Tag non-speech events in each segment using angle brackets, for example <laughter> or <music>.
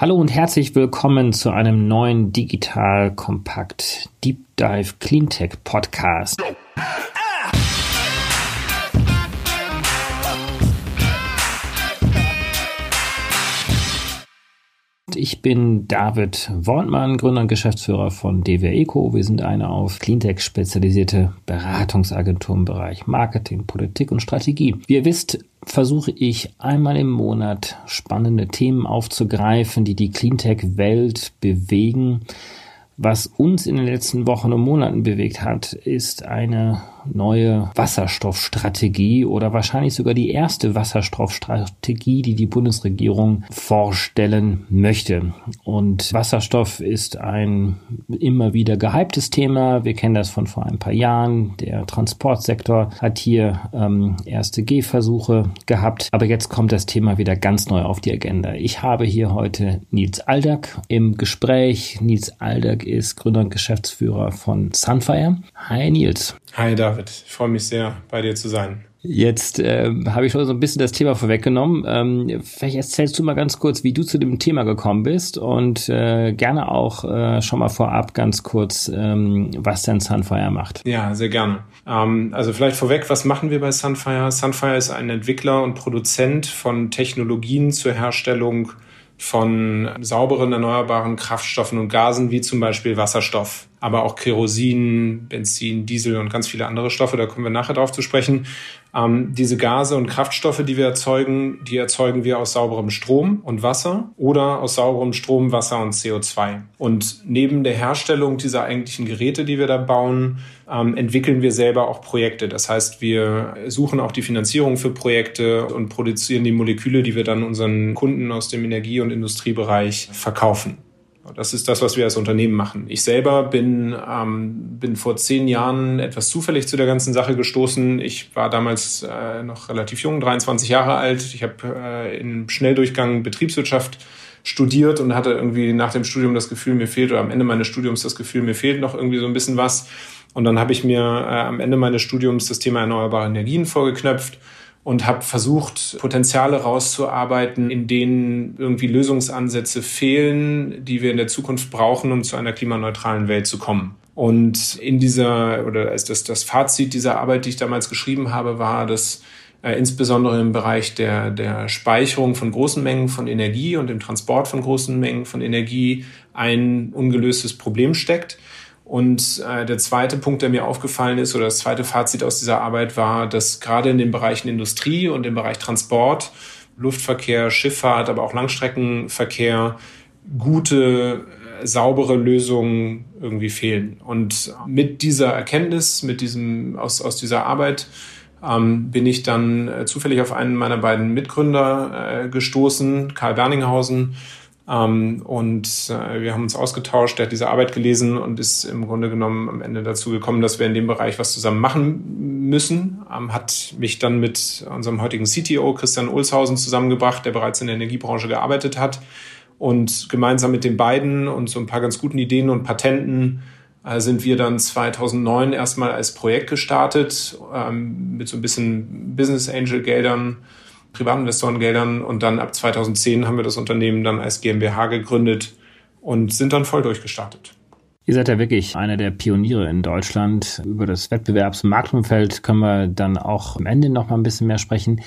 Hallo und herzlich willkommen zu einem neuen Digital Kompakt Deep Dive Cleantech Podcast. Ich bin David Wortmann, Gründer und Geschäftsführer von DWR Eco. Wir sind eine auf Cleantech spezialisierte Beratungsagentur im Bereich Marketing, Politik und Strategie. Wie ihr wisst, versuche ich einmal im Monat spannende Themen aufzugreifen, die die Cleantech-Welt bewegen. Was uns in den letzten Wochen und Monaten bewegt hat, ist eine neue Wasserstoffstrategie oder wahrscheinlich sogar die erste Wasserstoffstrategie, die die Bundesregierung vorstellen möchte. Und Wasserstoff ist ein immer wieder gehyptes Thema. Wir kennen das von vor ein paar Jahren. Der Transportsektor hat hier ähm, erste Gehversuche gehabt. Aber jetzt kommt das Thema wieder ganz neu auf die Agenda. Ich habe hier heute Nils Aldag im Gespräch. Nils Aldag ist Gründer und Geschäftsführer von Sunfire. Hi Nils. Hi David, ich freue mich sehr, bei dir zu sein. Jetzt äh, habe ich schon so ein bisschen das Thema vorweggenommen. Ähm, vielleicht erzählst du mal ganz kurz, wie du zu dem Thema gekommen bist und äh, gerne auch äh, schon mal vorab ganz kurz, ähm, was denn Sunfire macht. Ja, sehr gerne. Ähm, also vielleicht vorweg, was machen wir bei Sunfire? Sunfire ist ein Entwickler und Produzent von Technologien zur Herstellung von sauberen, erneuerbaren Kraftstoffen und Gasen, wie zum Beispiel Wasserstoff aber auch Kerosin, Benzin, Diesel und ganz viele andere Stoffe, da kommen wir nachher drauf zu sprechen. Ähm, diese Gase und Kraftstoffe, die wir erzeugen, die erzeugen wir aus sauberem Strom und Wasser oder aus sauberem Strom, Wasser und CO2. Und neben der Herstellung dieser eigentlichen Geräte, die wir da bauen, ähm, entwickeln wir selber auch Projekte. Das heißt, wir suchen auch die Finanzierung für Projekte und produzieren die Moleküle, die wir dann unseren Kunden aus dem Energie- und Industriebereich verkaufen. Das ist das, was wir als Unternehmen machen. Ich selber bin, ähm, bin vor zehn Jahren etwas zufällig zu der ganzen Sache gestoßen. Ich war damals äh, noch relativ jung, 23 Jahre alt. Ich habe äh, in Schnelldurchgang Betriebswirtschaft studiert und hatte irgendwie nach dem Studium das Gefühl, mir fehlt, oder am Ende meines Studiums das Gefühl, mir fehlt noch irgendwie so ein bisschen was. Und dann habe ich mir äh, am Ende meines Studiums das Thema erneuerbare Energien vorgeknöpft und habe versucht, Potenziale rauszuarbeiten, in denen irgendwie Lösungsansätze fehlen, die wir in der Zukunft brauchen, um zu einer klimaneutralen Welt zu kommen. Und in dieser, oder als das, das Fazit dieser Arbeit, die ich damals geschrieben habe, war, dass äh, insbesondere im Bereich der, der Speicherung von großen Mengen von Energie und dem Transport von großen Mengen von Energie ein ungelöstes Problem steckt und äh, der zweite Punkt, der mir aufgefallen ist, oder das zweite Fazit aus dieser Arbeit war, dass gerade in den Bereichen Industrie und im Bereich Transport, Luftverkehr, Schifffahrt, aber auch Langstreckenverkehr gute, äh, saubere Lösungen irgendwie fehlen. Und mit dieser Erkenntnis, mit diesem, aus, aus dieser Arbeit, ähm, bin ich dann äh, zufällig auf einen meiner beiden Mitgründer äh, gestoßen, Karl Berninghausen, ähm, und äh, wir haben uns ausgetauscht, er hat diese Arbeit gelesen und ist im Grunde genommen am Ende dazu gekommen, dass wir in dem Bereich was zusammen machen müssen. Ähm, hat mich dann mit unserem heutigen CTO Christian Olshausen zusammengebracht, der bereits in der Energiebranche gearbeitet hat. Und gemeinsam mit den beiden und so ein paar ganz guten Ideen und Patenten äh, sind wir dann 2009 erstmal als Projekt gestartet, ähm, mit so ein bisschen Business Angel Geldern Privatinvestorengeldern und dann ab 2010 haben wir das Unternehmen dann als GmbH gegründet und sind dann voll durchgestartet. Ihr seid ja wirklich einer der Pioniere in Deutschland. Über das Wettbewerbs- und Marktumfeld können wir dann auch am Ende noch mal ein bisschen mehr sprechen.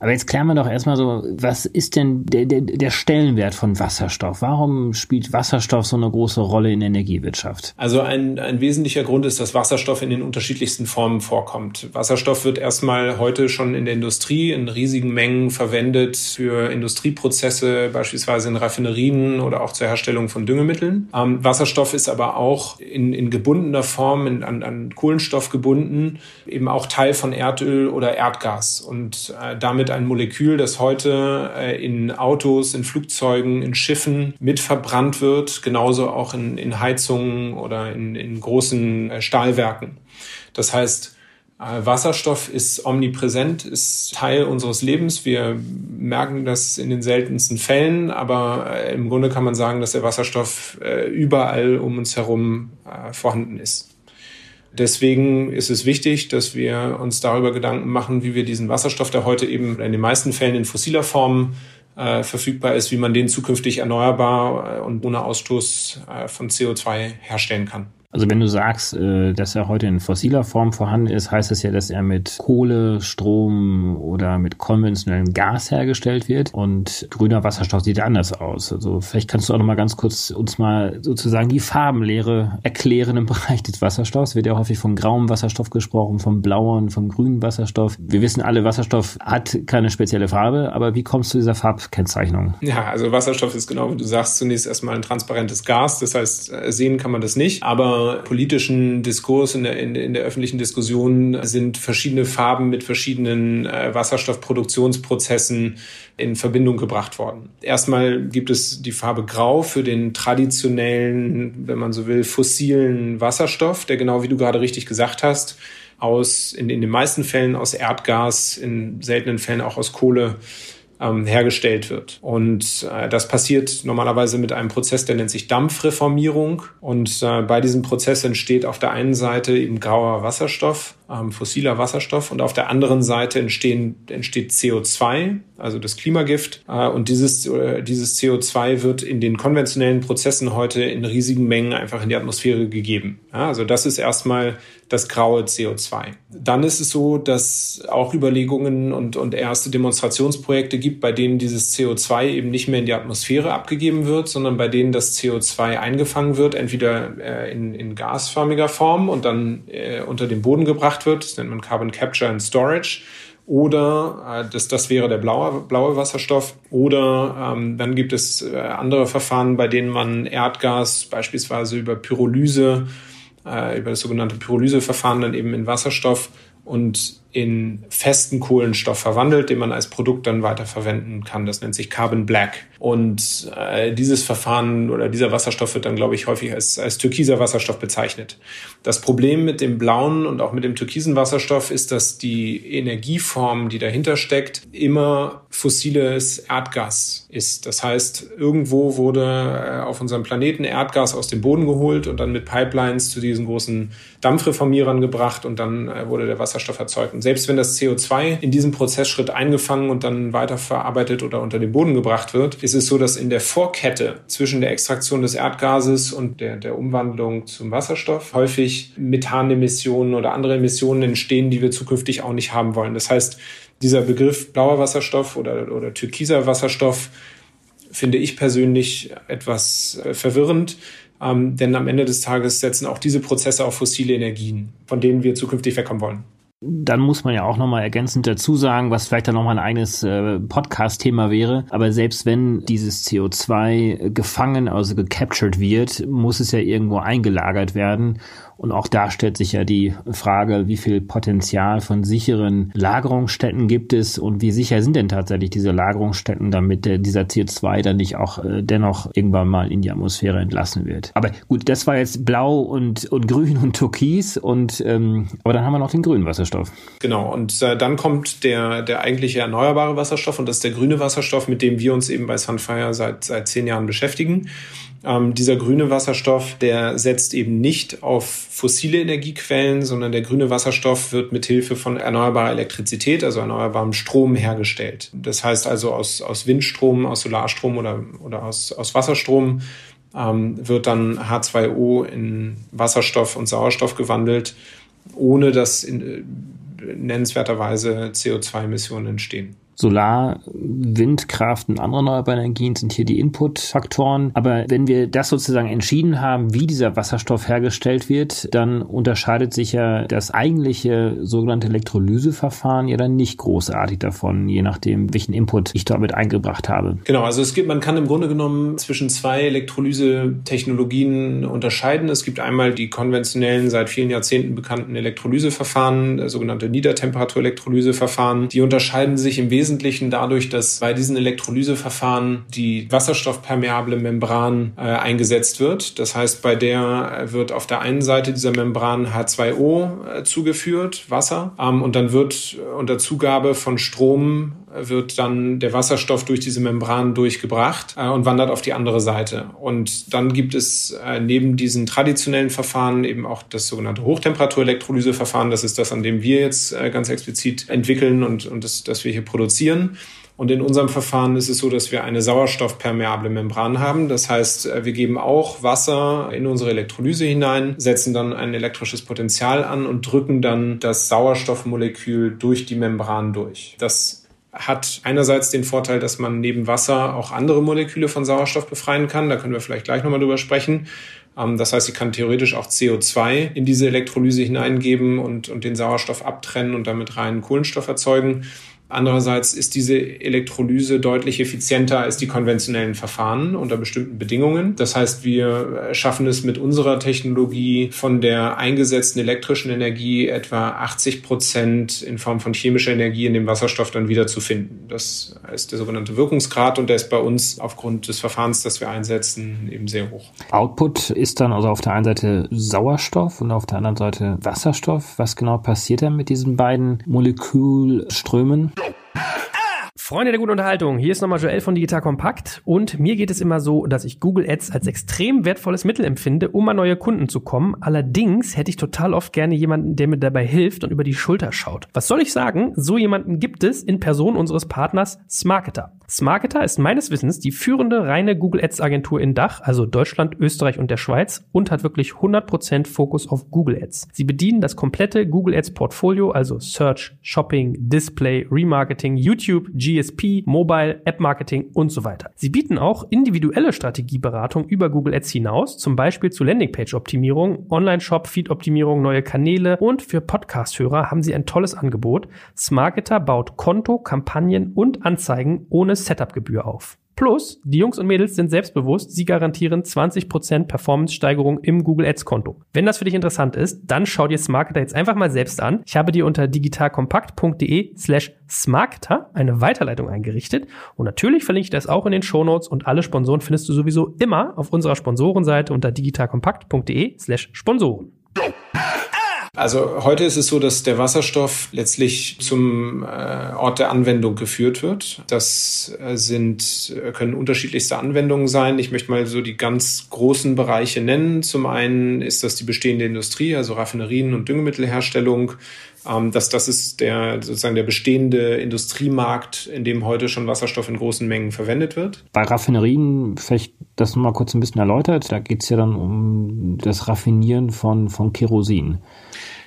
Aber jetzt klären wir doch erstmal so, was ist denn der, der, der Stellenwert von Wasserstoff? Warum spielt Wasserstoff so eine große Rolle in der Energiewirtschaft? Also ein, ein wesentlicher Grund ist, dass Wasserstoff in den unterschiedlichsten Formen vorkommt. Wasserstoff wird erstmal heute schon in der Industrie in riesigen Mengen verwendet für Industrieprozesse, beispielsweise in Raffinerien oder auch zur Herstellung von Düngemitteln. Ähm, Wasserstoff ist aber auch in, in gebundener Form, in, an, an Kohlenstoff gebunden, eben auch Teil von Erdöl oder Erdgas und äh, damit ein Molekül, das heute äh, in Autos, in Flugzeugen, in Schiffen mit verbrannt wird, genauso auch in, in Heizungen oder in, in großen äh, Stahlwerken. Das heißt, Wasserstoff ist omnipräsent, ist Teil unseres Lebens. Wir merken das in den seltensten Fällen, aber im Grunde kann man sagen, dass der Wasserstoff überall um uns herum vorhanden ist. Deswegen ist es wichtig, dass wir uns darüber Gedanken machen, wie wir diesen Wasserstoff, der heute eben in den meisten Fällen in fossiler Form äh, verfügbar ist, wie man den zukünftig erneuerbar äh, und ohne Ausstoß äh, von CO2 herstellen kann. Also wenn du sagst, äh, dass er heute in fossiler Form vorhanden ist, heißt das ja, dass er mit Kohle, Strom oder mit konventionellem Gas hergestellt wird und grüner Wasserstoff sieht anders aus. Also vielleicht kannst du auch noch mal ganz kurz uns mal sozusagen die Farbenlehre erklären im Bereich des Wasserstoffs. Wird ja häufig von grauem Wasserstoff gesprochen, vom blauen, vom grünen Wasserstoff. Wir wissen alle, Wasserstoff hat keine spezielle Farbe, aber wie kommst du zu dieser Farbkennzeichnung? Ja, also Wasserstoff ist genau wie du sagst, zunächst erstmal ein transparentes Gas. Das heißt, sehen kann man das nicht, aber politischen Diskurs, in der, in, in der öffentlichen Diskussion sind verschiedene Farben mit verschiedenen äh, Wasserstoffproduktionsprozessen in Verbindung gebracht worden. Erstmal gibt es die Farbe Grau für den traditionellen, wenn man so will, fossilen Wasserstoff, der genau wie du gerade richtig gesagt hast, aus, in, in den meisten Fällen aus Erdgas, in seltenen Fällen auch aus Kohle ähm, hergestellt wird. Und äh, das passiert normalerweise mit einem Prozess, der nennt sich Dampfreformierung. Und äh, bei diesem Prozess entsteht auf der einen Seite eben grauer Wasserstoff, ähm, fossiler Wasserstoff und auf der anderen Seite entstehen, entsteht CO2, also das Klimagift. Äh, und dieses, äh, dieses CO2 wird in den konventionellen Prozessen heute in riesigen Mengen einfach in die Atmosphäre gegeben. Ja, also das ist erstmal das graue CO2. Dann ist es so, dass auch Überlegungen und, und erste Demonstrationsprojekte gibt, bei denen dieses CO2 eben nicht mehr in die Atmosphäre abgegeben wird, sondern bei denen das CO2 eingefangen wird, entweder äh, in, in gasförmiger Form und dann äh, unter den Boden gebracht wird. Das nennt man Carbon Capture and Storage oder äh, das, das wäre der blaue, blaue Wasserstoff. Oder ähm, dann gibt es äh, andere Verfahren, bei denen man Erdgas beispielsweise über Pyrolyse äh, über das sogenannte Pyrolyseverfahren dann eben in Wasserstoff und in festen Kohlenstoff verwandelt, den man als Produkt dann weiterverwenden kann. Das nennt sich Carbon Black. Und äh, dieses Verfahren oder dieser Wasserstoff wird dann, glaube ich, häufig als, als türkiser Wasserstoff bezeichnet. Das Problem mit dem blauen und auch mit dem türkisen Wasserstoff ist, dass die Energieform, die dahinter steckt, immer fossiles Erdgas ist. Das heißt, irgendwo wurde äh, auf unserem Planeten Erdgas aus dem Boden geholt und dann mit Pipelines zu diesen großen Dampfreformierern gebracht und dann äh, wurde der Wasserstoff erzeugt. Und selbst wenn das CO2 in diesem Prozessschritt eingefangen und dann weiterverarbeitet oder unter den Boden gebracht wird, ist es so, dass in der Vorkette zwischen der Extraktion des Erdgases und der, der Umwandlung zum Wasserstoff häufig Methanemissionen oder andere Emissionen entstehen, die wir zukünftig auch nicht haben wollen. Das heißt, dieser Begriff blauer Wasserstoff oder, oder türkiser Wasserstoff finde ich persönlich etwas äh, verwirrend. Ähm, denn am Ende des Tages setzen auch diese Prozesse auf fossile Energien, von denen wir zukünftig wegkommen wollen. Dann muss man ja auch nochmal ergänzend dazu sagen, was vielleicht dann nochmal ein eigenes äh, Podcast-Thema wäre. Aber selbst wenn dieses CO2 gefangen, also gecaptured wird, muss es ja irgendwo eingelagert werden. Und auch da stellt sich ja die Frage, wie viel Potenzial von sicheren Lagerungsstätten gibt es und wie sicher sind denn tatsächlich diese Lagerungsstätten, damit dieser CO2 dann nicht auch äh, dennoch irgendwann mal in die Atmosphäre entlassen wird. Aber gut, das war jetzt blau und, und <laughs> grün und türkis und ähm, aber dann haben wir noch den grünen Wasserstoff. Genau, und äh, dann kommt der, der eigentliche erneuerbare Wasserstoff und das ist der grüne Wasserstoff, mit dem wir uns eben bei Sunfire seit, seit zehn Jahren beschäftigen. Ähm, dieser grüne Wasserstoff, der setzt eben nicht auf fossile Energiequellen, sondern der grüne Wasserstoff wird mit Hilfe von erneuerbarer Elektrizität, also erneuerbarem Strom hergestellt. Das heißt also aus, aus Windstrom, aus Solarstrom oder, oder aus, aus Wasserstrom ähm, wird dann H2O in Wasserstoff und Sauerstoff gewandelt, ohne dass in, äh, nennenswerterweise CO2-Emissionen entstehen. Solar, Windkraft und andere erneuerbare Energien sind hier die Inputfaktoren. Aber wenn wir das sozusagen entschieden haben, wie dieser Wasserstoff hergestellt wird, dann unterscheidet sich ja das eigentliche sogenannte Elektrolyseverfahren ja dann nicht großartig davon, je nachdem, welchen Input ich damit eingebracht habe. Genau, also es gibt, man kann im Grunde genommen zwischen zwei Elektrolyse-Technologien unterscheiden. Es gibt einmal die konventionellen, seit vielen Jahrzehnten bekannten Elektrolyseverfahren, sogenannte Niedertemperatur-Elektrolyseverfahren. Die unterscheiden sich im Wesentlichen Wesentlichen dadurch, dass bei diesen Elektrolyseverfahren die wasserstoffpermeable Membran äh, eingesetzt wird. Das heißt, bei der wird auf der einen Seite dieser Membran H2O äh, zugeführt, Wasser, ähm, und dann wird unter Zugabe von Strom wird dann der Wasserstoff durch diese Membran durchgebracht äh, und wandert auf die andere Seite. Und dann gibt es äh, neben diesen traditionellen Verfahren eben auch das sogenannte Hochtemperatur-Elektrolyseverfahren. Das ist das, an dem wir jetzt äh, ganz explizit entwickeln und, und das, das wir hier produzieren. Und in unserem Verfahren ist es so, dass wir eine sauerstoffpermeable Membran haben. Das heißt, äh, wir geben auch Wasser in unsere Elektrolyse hinein, setzen dann ein elektrisches Potenzial an und drücken dann das Sauerstoffmolekül durch die Membran durch. Das hat einerseits den Vorteil, dass man neben Wasser auch andere Moleküle von Sauerstoff befreien kann. Da können wir vielleicht gleich nochmal drüber sprechen. Ähm, das heißt, ich kann theoretisch auch CO2 in diese Elektrolyse hineingeben und, und den Sauerstoff abtrennen und damit reinen Kohlenstoff erzeugen. Andererseits ist diese Elektrolyse deutlich effizienter als die konventionellen Verfahren unter bestimmten Bedingungen. Das heißt, wir schaffen es mit unserer Technologie von der eingesetzten elektrischen Energie etwa 80 Prozent in Form von chemischer Energie in dem Wasserstoff dann wieder zu finden. Das ist der sogenannte Wirkungsgrad und der ist bei uns aufgrund des Verfahrens, das wir einsetzen, eben sehr hoch. Output ist dann also auf der einen Seite Sauerstoff und auf der anderen Seite Wasserstoff. Was genau passiert dann mit diesen beiden Molekülströmen? Freunde der guten Unterhaltung, hier ist nochmal Joel von Digital Kompakt und mir geht es immer so, dass ich Google Ads als extrem wertvolles Mittel empfinde, um an neue Kunden zu kommen. Allerdings hätte ich total oft gerne jemanden, der mir dabei hilft und über die Schulter schaut. Was soll ich sagen? So jemanden gibt es in Person unseres Partners Smarketer. Smarketer ist meines Wissens die führende reine Google Ads Agentur in Dach, also Deutschland, Österreich und der Schweiz und hat wirklich 100% Fokus auf Google Ads. Sie bedienen das komplette Google Ads Portfolio, also Search, Shopping, Display, Remarketing, YouTube, GSP, Mobile, App Marketing und so weiter. Sie bieten auch individuelle Strategieberatung über Google Ads hinaus, zum Beispiel zu Landingpage-Optimierung, Online-Shop, Feed-Optimierung, neue Kanäle und für Podcast-Hörer haben sie ein tolles Angebot. Smarketer baut Konto, Kampagnen und Anzeigen ohne Setup-Gebühr auf. Plus, die Jungs und Mädels sind selbstbewusst, sie garantieren 20% Performance-Steigerung im Google Ads-Konto. Wenn das für dich interessant ist, dann schau dir Smarketer jetzt einfach mal selbst an. Ich habe dir unter digitalkompakt.de slash smarketer eine Weiterleitung eingerichtet und natürlich verlinke ich das auch in den Shownotes und alle Sponsoren findest du sowieso immer auf unserer Sponsorenseite unter digitalkompakt.de slash Sponsoren. Also heute ist es so, dass der Wasserstoff letztlich zum äh, Ort der Anwendung geführt wird. Das äh, sind, äh, können unterschiedlichste Anwendungen sein. Ich möchte mal so die ganz großen Bereiche nennen. Zum einen ist das die bestehende Industrie, also Raffinerien und Düngemittelherstellung. Ähm, das, das ist der sozusagen der bestehende Industriemarkt, in dem heute schon Wasserstoff in großen Mengen verwendet wird. Bei Raffinerien, vielleicht das mal kurz ein bisschen erläutert, da geht es ja dann um das Raffinieren von, von Kerosin.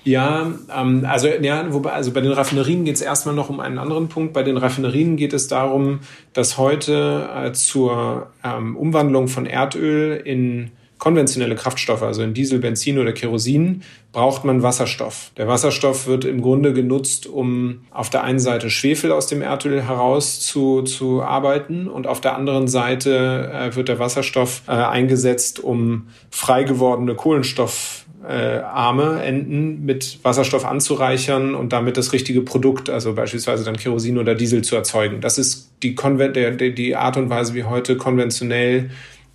Ja, ähm, also, ja, wobei, also bei den Raffinerien geht es erstmal noch um einen anderen Punkt. Bei den Raffinerien geht es darum, dass heute äh, zur ähm, Umwandlung von Erdöl in konventionelle Kraftstoffe, also in Diesel, Benzin oder Kerosin, braucht man Wasserstoff. Der Wasserstoff wird im Grunde genutzt, um auf der einen Seite Schwefel aus dem Erdöl heraus zu, zu arbeiten und auf der anderen Seite äh, wird der Wasserstoff äh, eingesetzt, um frei gewordene Kohlenstoff äh, arme Enden mit Wasserstoff anzureichern und damit das richtige Produkt, also beispielsweise dann Kerosin oder Diesel zu erzeugen. Das ist die, Konven der, die Art und Weise, wie heute konventionell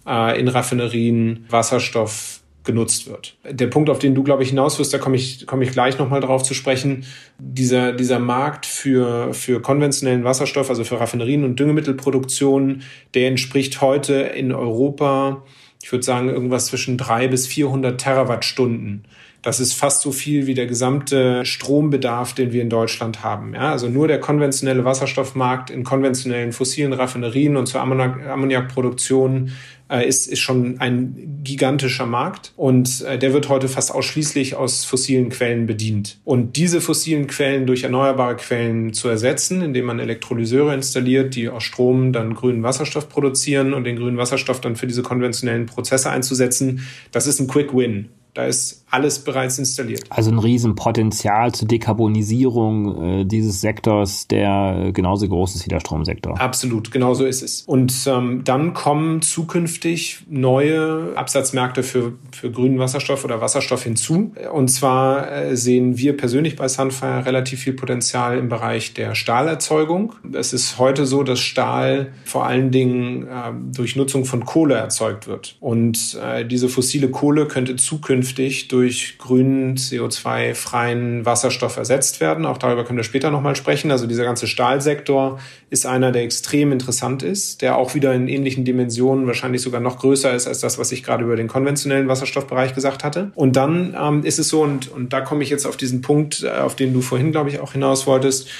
äh, in Raffinerien Wasserstoff genutzt wird. Der Punkt, auf den du, glaube ich, hinaus wirst, da komme ich, komme ich gleich nochmal drauf zu sprechen. Dieser, dieser Markt für, für konventionellen Wasserstoff, also für Raffinerien und Düngemittelproduktion, der entspricht heute in Europa ich würde sagen, irgendwas zwischen drei bis 400 Terawattstunden. Das ist fast so viel wie der gesamte Strombedarf, den wir in Deutschland haben. Ja, also nur der konventionelle Wasserstoffmarkt in konventionellen fossilen Raffinerien und zur Ammoniakproduktion äh, ist, ist schon ein gigantischer Markt und äh, der wird heute fast ausschließlich aus fossilen Quellen bedient. Und diese fossilen Quellen durch erneuerbare Quellen zu ersetzen, indem man Elektrolyseure installiert, die aus Strom dann grünen Wasserstoff produzieren und den grünen Wasserstoff dann für diese konventionellen Prozesse einzusetzen, das ist ein Quick Win. Da ist alles bereits installiert. Also ein Riesenpotenzial zur Dekarbonisierung äh, dieses Sektors, der genauso groß ist wie der Stromsektor. Absolut, genau so ist es. Und ähm, dann kommen zukünftig neue Absatzmärkte für, für grünen Wasserstoff oder Wasserstoff hinzu. Und zwar äh, sehen wir persönlich bei Sunfire relativ viel Potenzial im Bereich der Stahlerzeugung. Es ist heute so, dass Stahl vor allen Dingen äh, durch Nutzung von Kohle erzeugt wird. Und äh, diese fossile Kohle könnte zukünftig zukünftig durch grünen, CO2-freien Wasserstoff ersetzt werden. Auch darüber können wir später nochmal sprechen. Also dieser ganze Stahlsektor ist einer, der extrem interessant ist, der auch wieder in ähnlichen Dimensionen wahrscheinlich sogar noch größer ist als das, was ich gerade über den konventionellen Wasserstoffbereich gesagt hatte. Und dann ähm, ist es so, und, und da komme ich jetzt auf diesen Punkt, äh, auf den du vorhin, glaube ich, auch hinaus wolltest,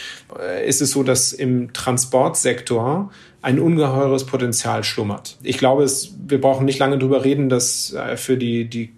äh, ist es so, dass im Transportsektor ein ungeheures Potenzial schlummert. Ich glaube, es, wir brauchen nicht lange drüber reden, dass äh, für die, die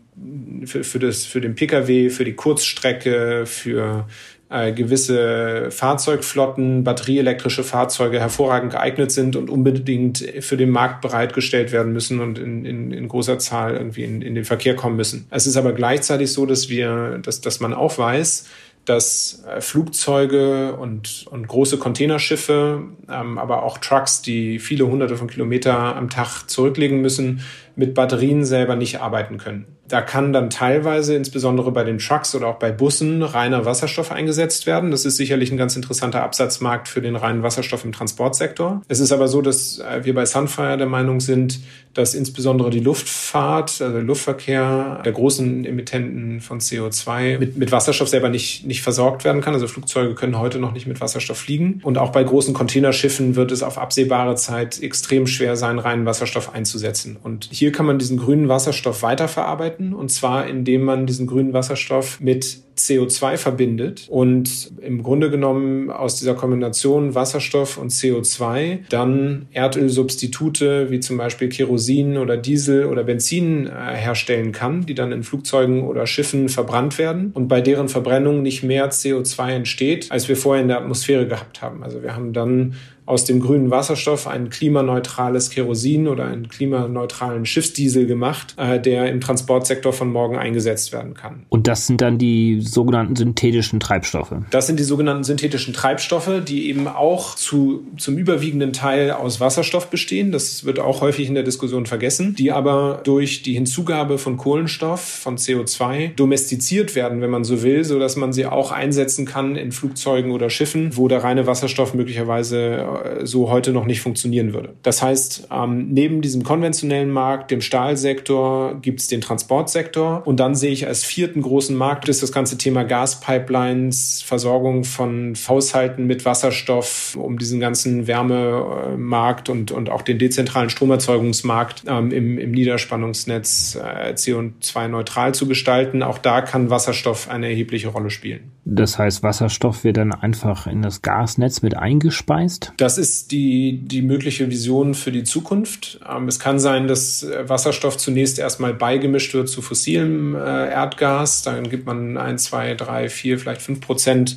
für, für, das, für den Pkw, für die Kurzstrecke, für äh, gewisse Fahrzeugflotten, batterieelektrische Fahrzeuge hervorragend geeignet sind und unbedingt für den Markt bereitgestellt werden müssen und in, in, in großer Zahl irgendwie in, in den Verkehr kommen müssen. Es ist aber gleichzeitig so, dass wir, dass, dass man auch weiß, dass äh, Flugzeuge und, und große Containerschiffe, ähm, aber auch Trucks, die viele hunderte von Kilometer am Tag zurücklegen müssen, mit Batterien selber nicht arbeiten können. Da kann dann teilweise, insbesondere bei den Trucks oder auch bei Bussen, reiner Wasserstoff eingesetzt werden. Das ist sicherlich ein ganz interessanter Absatzmarkt für den reinen Wasserstoff im Transportsektor. Es ist aber so, dass äh, wir bei Sunfire der Meinung sind, dass insbesondere die Luftfahrt, also der Luftverkehr der großen Emittenten von CO2 mit, mit Wasserstoff selber nicht, nicht versorgt werden kann. Also Flugzeuge können heute noch nicht mit Wasserstoff fliegen. Und auch bei großen Containerschiffen wird es auf absehbare Zeit extrem schwer sein, reinen Wasserstoff einzusetzen. Und hier kann man diesen grünen Wasserstoff weiterverarbeiten. Und zwar, indem man diesen grünen Wasserstoff mit CO2 verbindet und im Grunde genommen aus dieser Kombination Wasserstoff und CO2 dann Erdölsubstitute wie zum Beispiel Kerosin oder Diesel oder Benzin äh, herstellen kann, die dann in Flugzeugen oder Schiffen verbrannt werden und bei deren Verbrennung nicht mehr CO2 entsteht, als wir vorher in der Atmosphäre gehabt haben. Also wir haben dann aus dem grünen Wasserstoff ein klimaneutrales Kerosin oder einen klimaneutralen Schiffsdiesel gemacht, äh, der im Transportsektor von morgen eingesetzt werden kann. Und das sind dann die sogenannten synthetischen Treibstoffe? Das sind die sogenannten synthetischen Treibstoffe, die eben auch zu, zum überwiegenden Teil aus Wasserstoff bestehen. Das wird auch häufig in der Diskussion vergessen, die aber durch die Hinzugabe von Kohlenstoff, von CO2 domestiziert werden, wenn man so will, so dass man sie auch einsetzen kann in Flugzeugen oder Schiffen, wo der reine Wasserstoff möglicherweise äh, so heute noch nicht funktionieren würde. Das heißt, ähm, neben diesem konventionellen Markt, dem Stahlsektor, gibt es den Transportsektor und dann sehe ich als vierten großen Markt ist das ganze Thema Gaspipelines, Versorgung von Haushalten mit Wasserstoff, um diesen ganzen Wärmemarkt und, und auch den dezentralen Stromerzeugungsmarkt ähm, im, im Niederspannungsnetz äh, CO2-neutral zu gestalten. Auch da kann Wasserstoff eine erhebliche Rolle spielen. Das heißt, Wasserstoff wird dann einfach in das Gasnetz mit eingespeist? Das ist die, die mögliche Vision für die Zukunft. Ähm, es kann sein, dass äh, Wasserstoff zunächst erstmal beigemischt wird zu fossilem äh, Erdgas. Dann gibt man ein, zwei, drei, vier, vielleicht fünf Prozent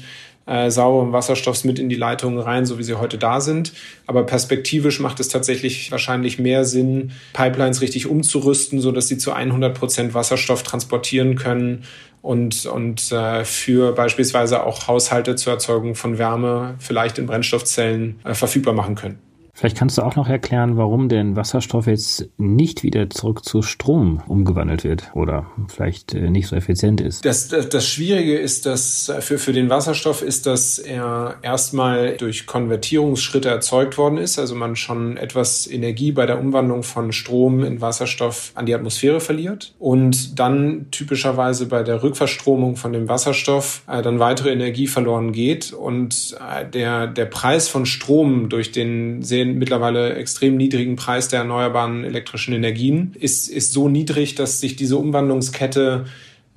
äh, Wasserstoffs mit in die Leitungen rein, so wie sie heute da sind. Aber perspektivisch macht es tatsächlich wahrscheinlich mehr Sinn, Pipelines richtig umzurüsten, so dass sie zu 100 Prozent Wasserstoff transportieren können und, und äh, für beispielsweise auch Haushalte zur Erzeugung von Wärme vielleicht in Brennstoffzellen äh, verfügbar machen können. Vielleicht kannst du auch noch erklären, warum denn Wasserstoff jetzt nicht wieder zurück zu Strom umgewandelt wird oder vielleicht äh, nicht so effizient ist. Das, das, das Schwierige ist, dass für, für den Wasserstoff ist, dass er erstmal durch Konvertierungsschritte erzeugt worden ist, also man schon etwas Energie bei der Umwandlung von Strom in Wasserstoff an die Atmosphäre verliert und dann typischerweise bei der Rückverstromung von dem Wasserstoff äh, dann weitere Energie verloren geht und äh, der, der Preis von Strom durch den sehr den mittlerweile extrem niedrigen Preis der erneuerbaren elektrischen Energien ist, ist so niedrig, dass sich diese Umwandlungskette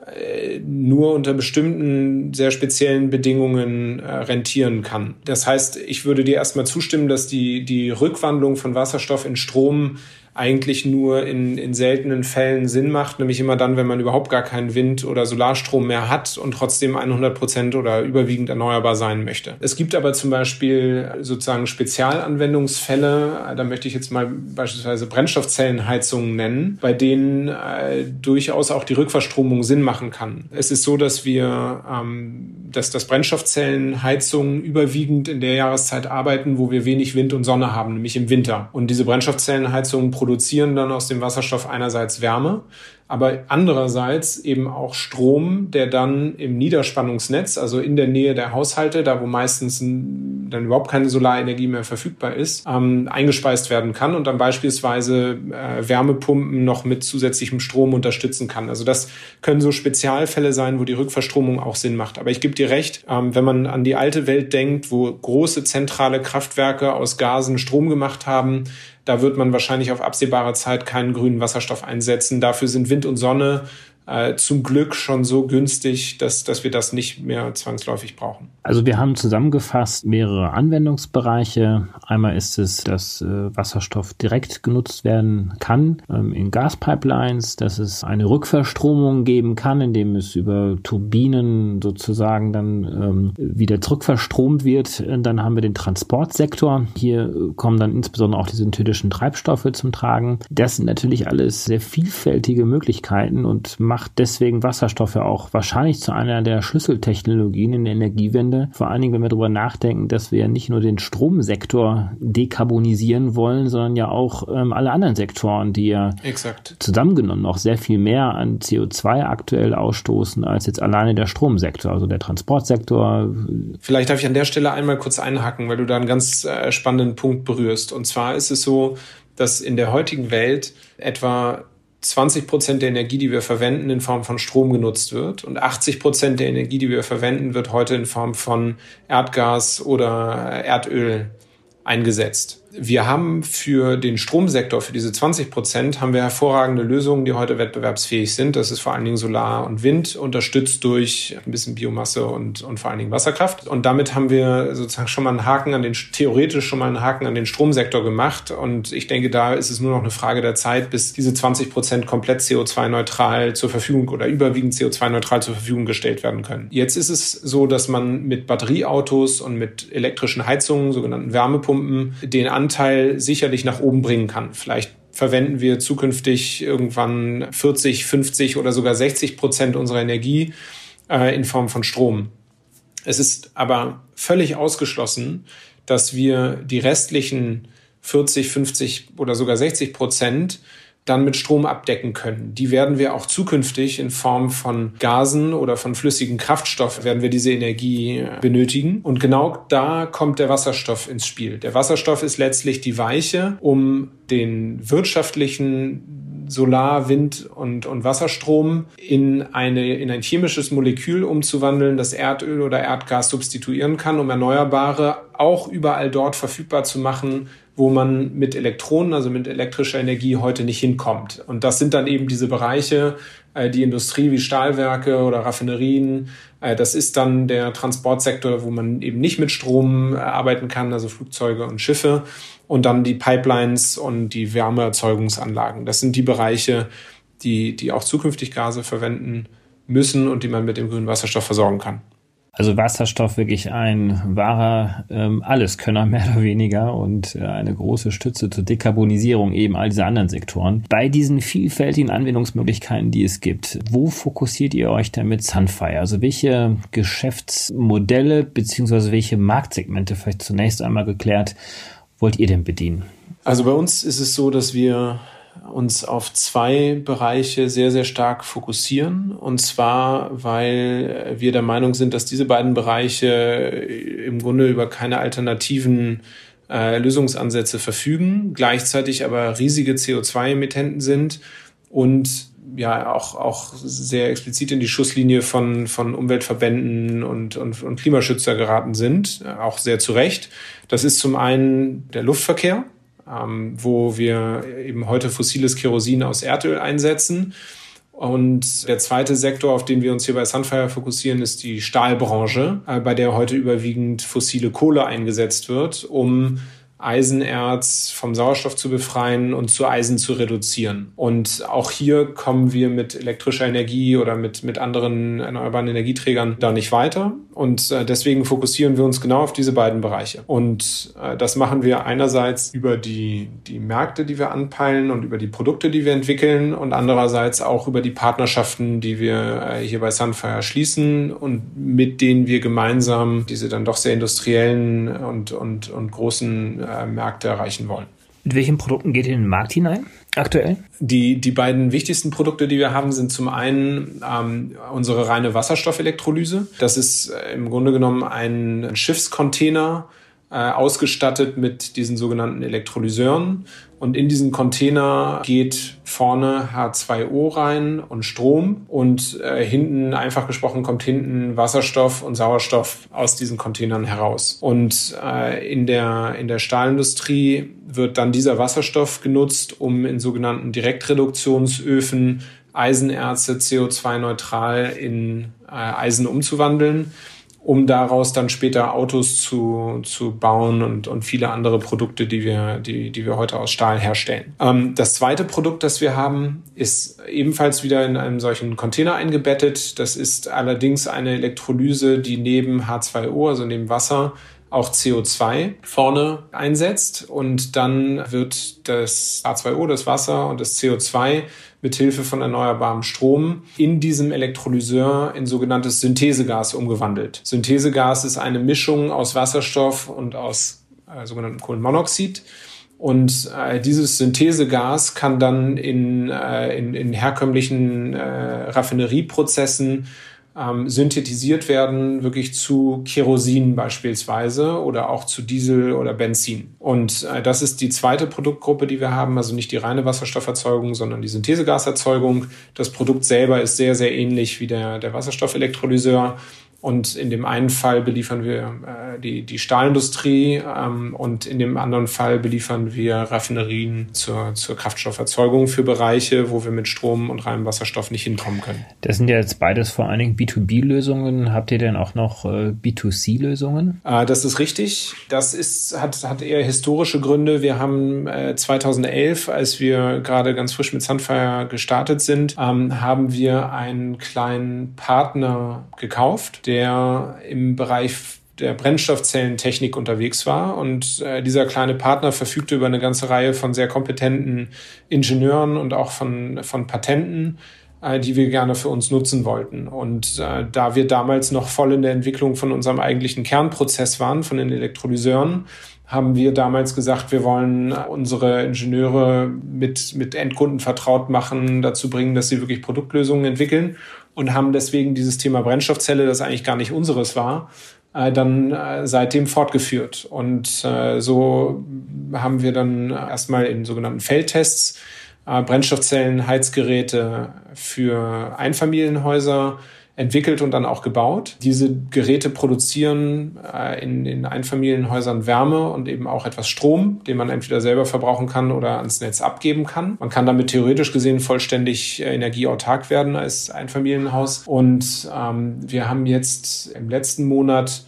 äh, nur unter bestimmten sehr speziellen Bedingungen äh, rentieren kann. Das heißt, ich würde dir erstmal zustimmen, dass die, die Rückwandlung von Wasserstoff in Strom eigentlich nur in, in seltenen Fällen Sinn macht, nämlich immer dann, wenn man überhaupt gar keinen Wind- oder Solarstrom mehr hat und trotzdem 100 Prozent oder überwiegend erneuerbar sein möchte. Es gibt aber zum Beispiel sozusagen Spezialanwendungsfälle, da möchte ich jetzt mal beispielsweise Brennstoffzellenheizungen nennen, bei denen äh, durchaus auch die Rückverstromung Sinn machen kann. Es ist so, dass wir, ähm, dass das Brennstoffzellenheizungen überwiegend in der Jahreszeit arbeiten, wo wir wenig Wind und Sonne haben, nämlich im Winter. Und diese Brennstoffzellenheizungen produzieren dann aus dem Wasserstoff einerseits Wärme, aber andererseits eben auch Strom, der dann im Niederspannungsnetz, also in der Nähe der Haushalte, da wo meistens dann überhaupt keine Solarenergie mehr verfügbar ist, ähm, eingespeist werden kann und dann beispielsweise äh, Wärmepumpen noch mit zusätzlichem Strom unterstützen kann. Also das können so Spezialfälle sein, wo die Rückverstromung auch Sinn macht. Aber ich gebe dir recht, ähm, wenn man an die alte Welt denkt, wo große zentrale Kraftwerke aus Gasen Strom gemacht haben, da wird man wahrscheinlich auf absehbare Zeit keinen grünen Wasserstoff einsetzen. Dafür sind Wind und Sonne äh, zum Glück schon so günstig, dass, dass wir das nicht mehr zwangsläufig brauchen. Also wir haben zusammengefasst mehrere Anwendungsbereiche. Einmal ist es, dass äh, Wasserstoff direkt genutzt werden kann ähm, in Gaspipelines, dass es eine Rückverstromung geben kann, indem es über Turbinen sozusagen dann ähm, wieder zurückverstromt wird. Dann haben wir den Transportsektor. Hier kommen dann insbesondere auch die synthetischen Treibstoffe zum Tragen. Das sind natürlich alles sehr vielfältige Möglichkeiten und macht deswegen Wasserstoff ja auch wahrscheinlich zu einer der Schlüsseltechnologien in der Energiewende. Vor allen Dingen, wenn wir darüber nachdenken, dass wir ja nicht nur den Stromsektor dekarbonisieren wollen, sondern ja auch ähm, alle anderen Sektoren, die ja Exakt. zusammengenommen noch sehr viel mehr an CO2 aktuell ausstoßen als jetzt alleine der Stromsektor, also der Transportsektor. Vielleicht darf ich an der Stelle einmal kurz einhaken, weil du da einen ganz äh, spannenden Punkt berührst. Und zwar ist es so, dass in der heutigen Welt etwa 20 Prozent der Energie, die wir verwenden, in Form von Strom genutzt wird. Und 80 Prozent der Energie, die wir verwenden, wird heute in Form von Erdgas oder Erdöl eingesetzt. Wir haben für den Stromsektor, für diese 20 Prozent, haben wir hervorragende Lösungen, die heute wettbewerbsfähig sind. Das ist vor allen Dingen Solar und Wind, unterstützt durch ein bisschen Biomasse und, und vor allen Dingen Wasserkraft. Und damit haben wir sozusagen schon mal einen Haken an den, theoretisch schon mal einen Haken an den Stromsektor gemacht. Und ich denke, da ist es nur noch eine Frage der Zeit, bis diese 20 Prozent komplett CO2-neutral zur Verfügung oder überwiegend CO2-neutral zur Verfügung gestellt werden können. Jetzt ist es so, dass man mit Batterieautos und mit elektrischen Heizungen, sogenannten Wärmepumpen, den sicherlich nach oben bringen kann. Vielleicht verwenden wir zukünftig irgendwann 40, 50 oder sogar 60 Prozent unserer Energie äh, in Form von Strom. Es ist aber völlig ausgeschlossen, dass wir die restlichen 40, 50 oder sogar 60 Prozent dann mit Strom abdecken können. Die werden wir auch zukünftig in Form von Gasen oder von flüssigen Kraftstoff werden wir diese Energie äh, benötigen. Und genau da kommt der Wasserstoff ins Spiel. Der Wasserstoff ist letztlich die Weiche, um den wirtschaftlichen Solar-, Wind- und, und Wasserstrom in, eine, in ein chemisches Molekül umzuwandeln, das Erdöl oder Erdgas substituieren kann, um Erneuerbare auch überall dort verfügbar zu machen, wo man mit Elektronen, also mit elektrischer Energie heute nicht hinkommt. Und das sind dann eben diese Bereiche, äh, die Industrie wie Stahlwerke oder Raffinerien. Äh, das ist dann der Transportsektor, wo man eben nicht mit Strom äh, arbeiten kann, also Flugzeuge und Schiffe. Und dann die Pipelines und die Wärmeerzeugungsanlagen. Das sind die Bereiche, die, die auch zukünftig Gase verwenden müssen und die man mit dem grünen Wasserstoff versorgen kann. Also Wasserstoff wirklich ein wahrer ähm, Alleskönner <laughs> mehr oder weniger und äh, eine große Stütze zur Dekarbonisierung eben all dieser anderen Sektoren. Bei diesen vielfältigen Anwendungsmöglichkeiten, die es gibt, wo fokussiert ihr euch denn mit Sunfire? Also welche Geschäftsmodelle beziehungsweise welche Marktsegmente vielleicht zunächst einmal geklärt wollt ihr denn bedienen? Also bei uns ist es so, dass wir uns auf zwei Bereiche sehr, sehr stark fokussieren. Und zwar, weil wir der Meinung sind, dass diese beiden Bereiche im Grunde über keine alternativen äh, Lösungsansätze verfügen, gleichzeitig aber riesige CO2-Emittenten sind und ja auch, auch sehr explizit in die Schusslinie von, von Umweltverbänden und, und, und Klimaschützer geraten sind, auch sehr zu Recht. Das ist zum einen der Luftverkehr ähm, wo wir eben heute fossiles Kerosin aus Erdöl einsetzen. Und der zweite Sektor, auf den wir uns hier bei Sunfire fokussieren, ist die Stahlbranche, äh, bei der heute überwiegend fossile Kohle eingesetzt wird, um Eisenerz vom Sauerstoff zu befreien und zu Eisen zu reduzieren. Und auch hier kommen wir mit elektrischer Energie oder mit, mit anderen erneuerbaren Energieträgern da nicht weiter. Und äh, deswegen fokussieren wir uns genau auf diese beiden Bereiche. Und äh, das machen wir einerseits über die, die Märkte, die wir anpeilen und über die Produkte, die wir entwickeln und andererseits auch über die Partnerschaften, die wir äh, hier bei Sunfire schließen und mit denen wir gemeinsam diese dann doch sehr industriellen und, und, und großen Märkte erreichen wollen. Mit welchen Produkten geht ihr in den Markt hinein aktuell? Die, die beiden wichtigsten Produkte, die wir haben, sind zum einen ähm, unsere reine Wasserstoffelektrolyse. Das ist äh, im Grunde genommen ein Schiffscontainer, äh, ausgestattet mit diesen sogenannten Elektrolyseuren. Und in diesen Container geht vorne H2O rein und Strom und äh, hinten, einfach gesprochen, kommt hinten Wasserstoff und Sauerstoff aus diesen Containern heraus. Und äh, in, der, in der Stahlindustrie wird dann dieser Wasserstoff genutzt, um in sogenannten Direktreduktionsöfen Eisenerze CO2-neutral in äh, Eisen umzuwandeln um daraus dann später Autos zu, zu bauen und, und viele andere Produkte, die wir, die, die wir heute aus Stahl herstellen. Ähm, das zweite Produkt, das wir haben, ist ebenfalls wieder in einem solchen Container eingebettet. Das ist allerdings eine Elektrolyse, die neben H2O, also neben Wasser, auch CO2 vorne einsetzt und dann wird das H2O, das Wasser und das CO2 mit Hilfe von erneuerbarem Strom in diesem Elektrolyseur in sogenanntes Synthesegas umgewandelt. Synthesegas ist eine Mischung aus Wasserstoff und aus äh, sogenanntem Kohlenmonoxid. Und äh, dieses Synthesegas kann dann in, äh, in, in herkömmlichen äh, Raffinerieprozessen ähm, synthetisiert werden, wirklich zu Kerosin beispielsweise oder auch zu Diesel oder Benzin. Und äh, das ist die zweite Produktgruppe, die wir haben, also nicht die reine Wasserstofferzeugung, sondern die Synthesegaserzeugung. Das Produkt selber ist sehr, sehr ähnlich wie der, der Wasserstoffelektrolyseur. Und in dem einen Fall beliefern wir äh, die, die Stahlindustrie ähm, und in dem anderen Fall beliefern wir Raffinerien zur, zur Kraftstofferzeugung für Bereiche, wo wir mit Strom und reinem Wasserstoff nicht hinkommen können. Das sind ja jetzt beides vor allen Dingen B2B-Lösungen. Habt ihr denn auch noch äh, B2C-Lösungen? Äh, das ist richtig. Das ist, hat, hat eher historische Gründe. Wir haben äh, 2011, als wir gerade ganz frisch mit Sunfire gestartet sind, ähm, haben wir einen kleinen Partner gekauft, der im Bereich der Brennstoffzellentechnik unterwegs war. Und äh, dieser kleine Partner verfügte über eine ganze Reihe von sehr kompetenten Ingenieuren und auch von, von Patenten, äh, die wir gerne für uns nutzen wollten. Und äh, da wir damals noch voll in der Entwicklung von unserem eigentlichen Kernprozess waren, von den Elektrolyseuren, haben wir damals gesagt, wir wollen unsere Ingenieure mit, mit Endkunden vertraut machen, dazu bringen, dass sie wirklich Produktlösungen entwickeln und haben deswegen dieses Thema Brennstoffzelle, das eigentlich gar nicht unseres war, äh, dann äh, seitdem fortgeführt. Und äh, so haben wir dann erstmal in sogenannten Feldtests Brennstoffzellen, Heizgeräte für Einfamilienhäuser entwickelt und dann auch gebaut. Diese Geräte produzieren äh, in den Einfamilienhäusern Wärme und eben auch etwas Strom, den man entweder selber verbrauchen kann oder ans Netz abgeben kann. Man kann damit theoretisch gesehen vollständig äh, energieautark werden als Einfamilienhaus. Und ähm, wir haben jetzt im letzten Monat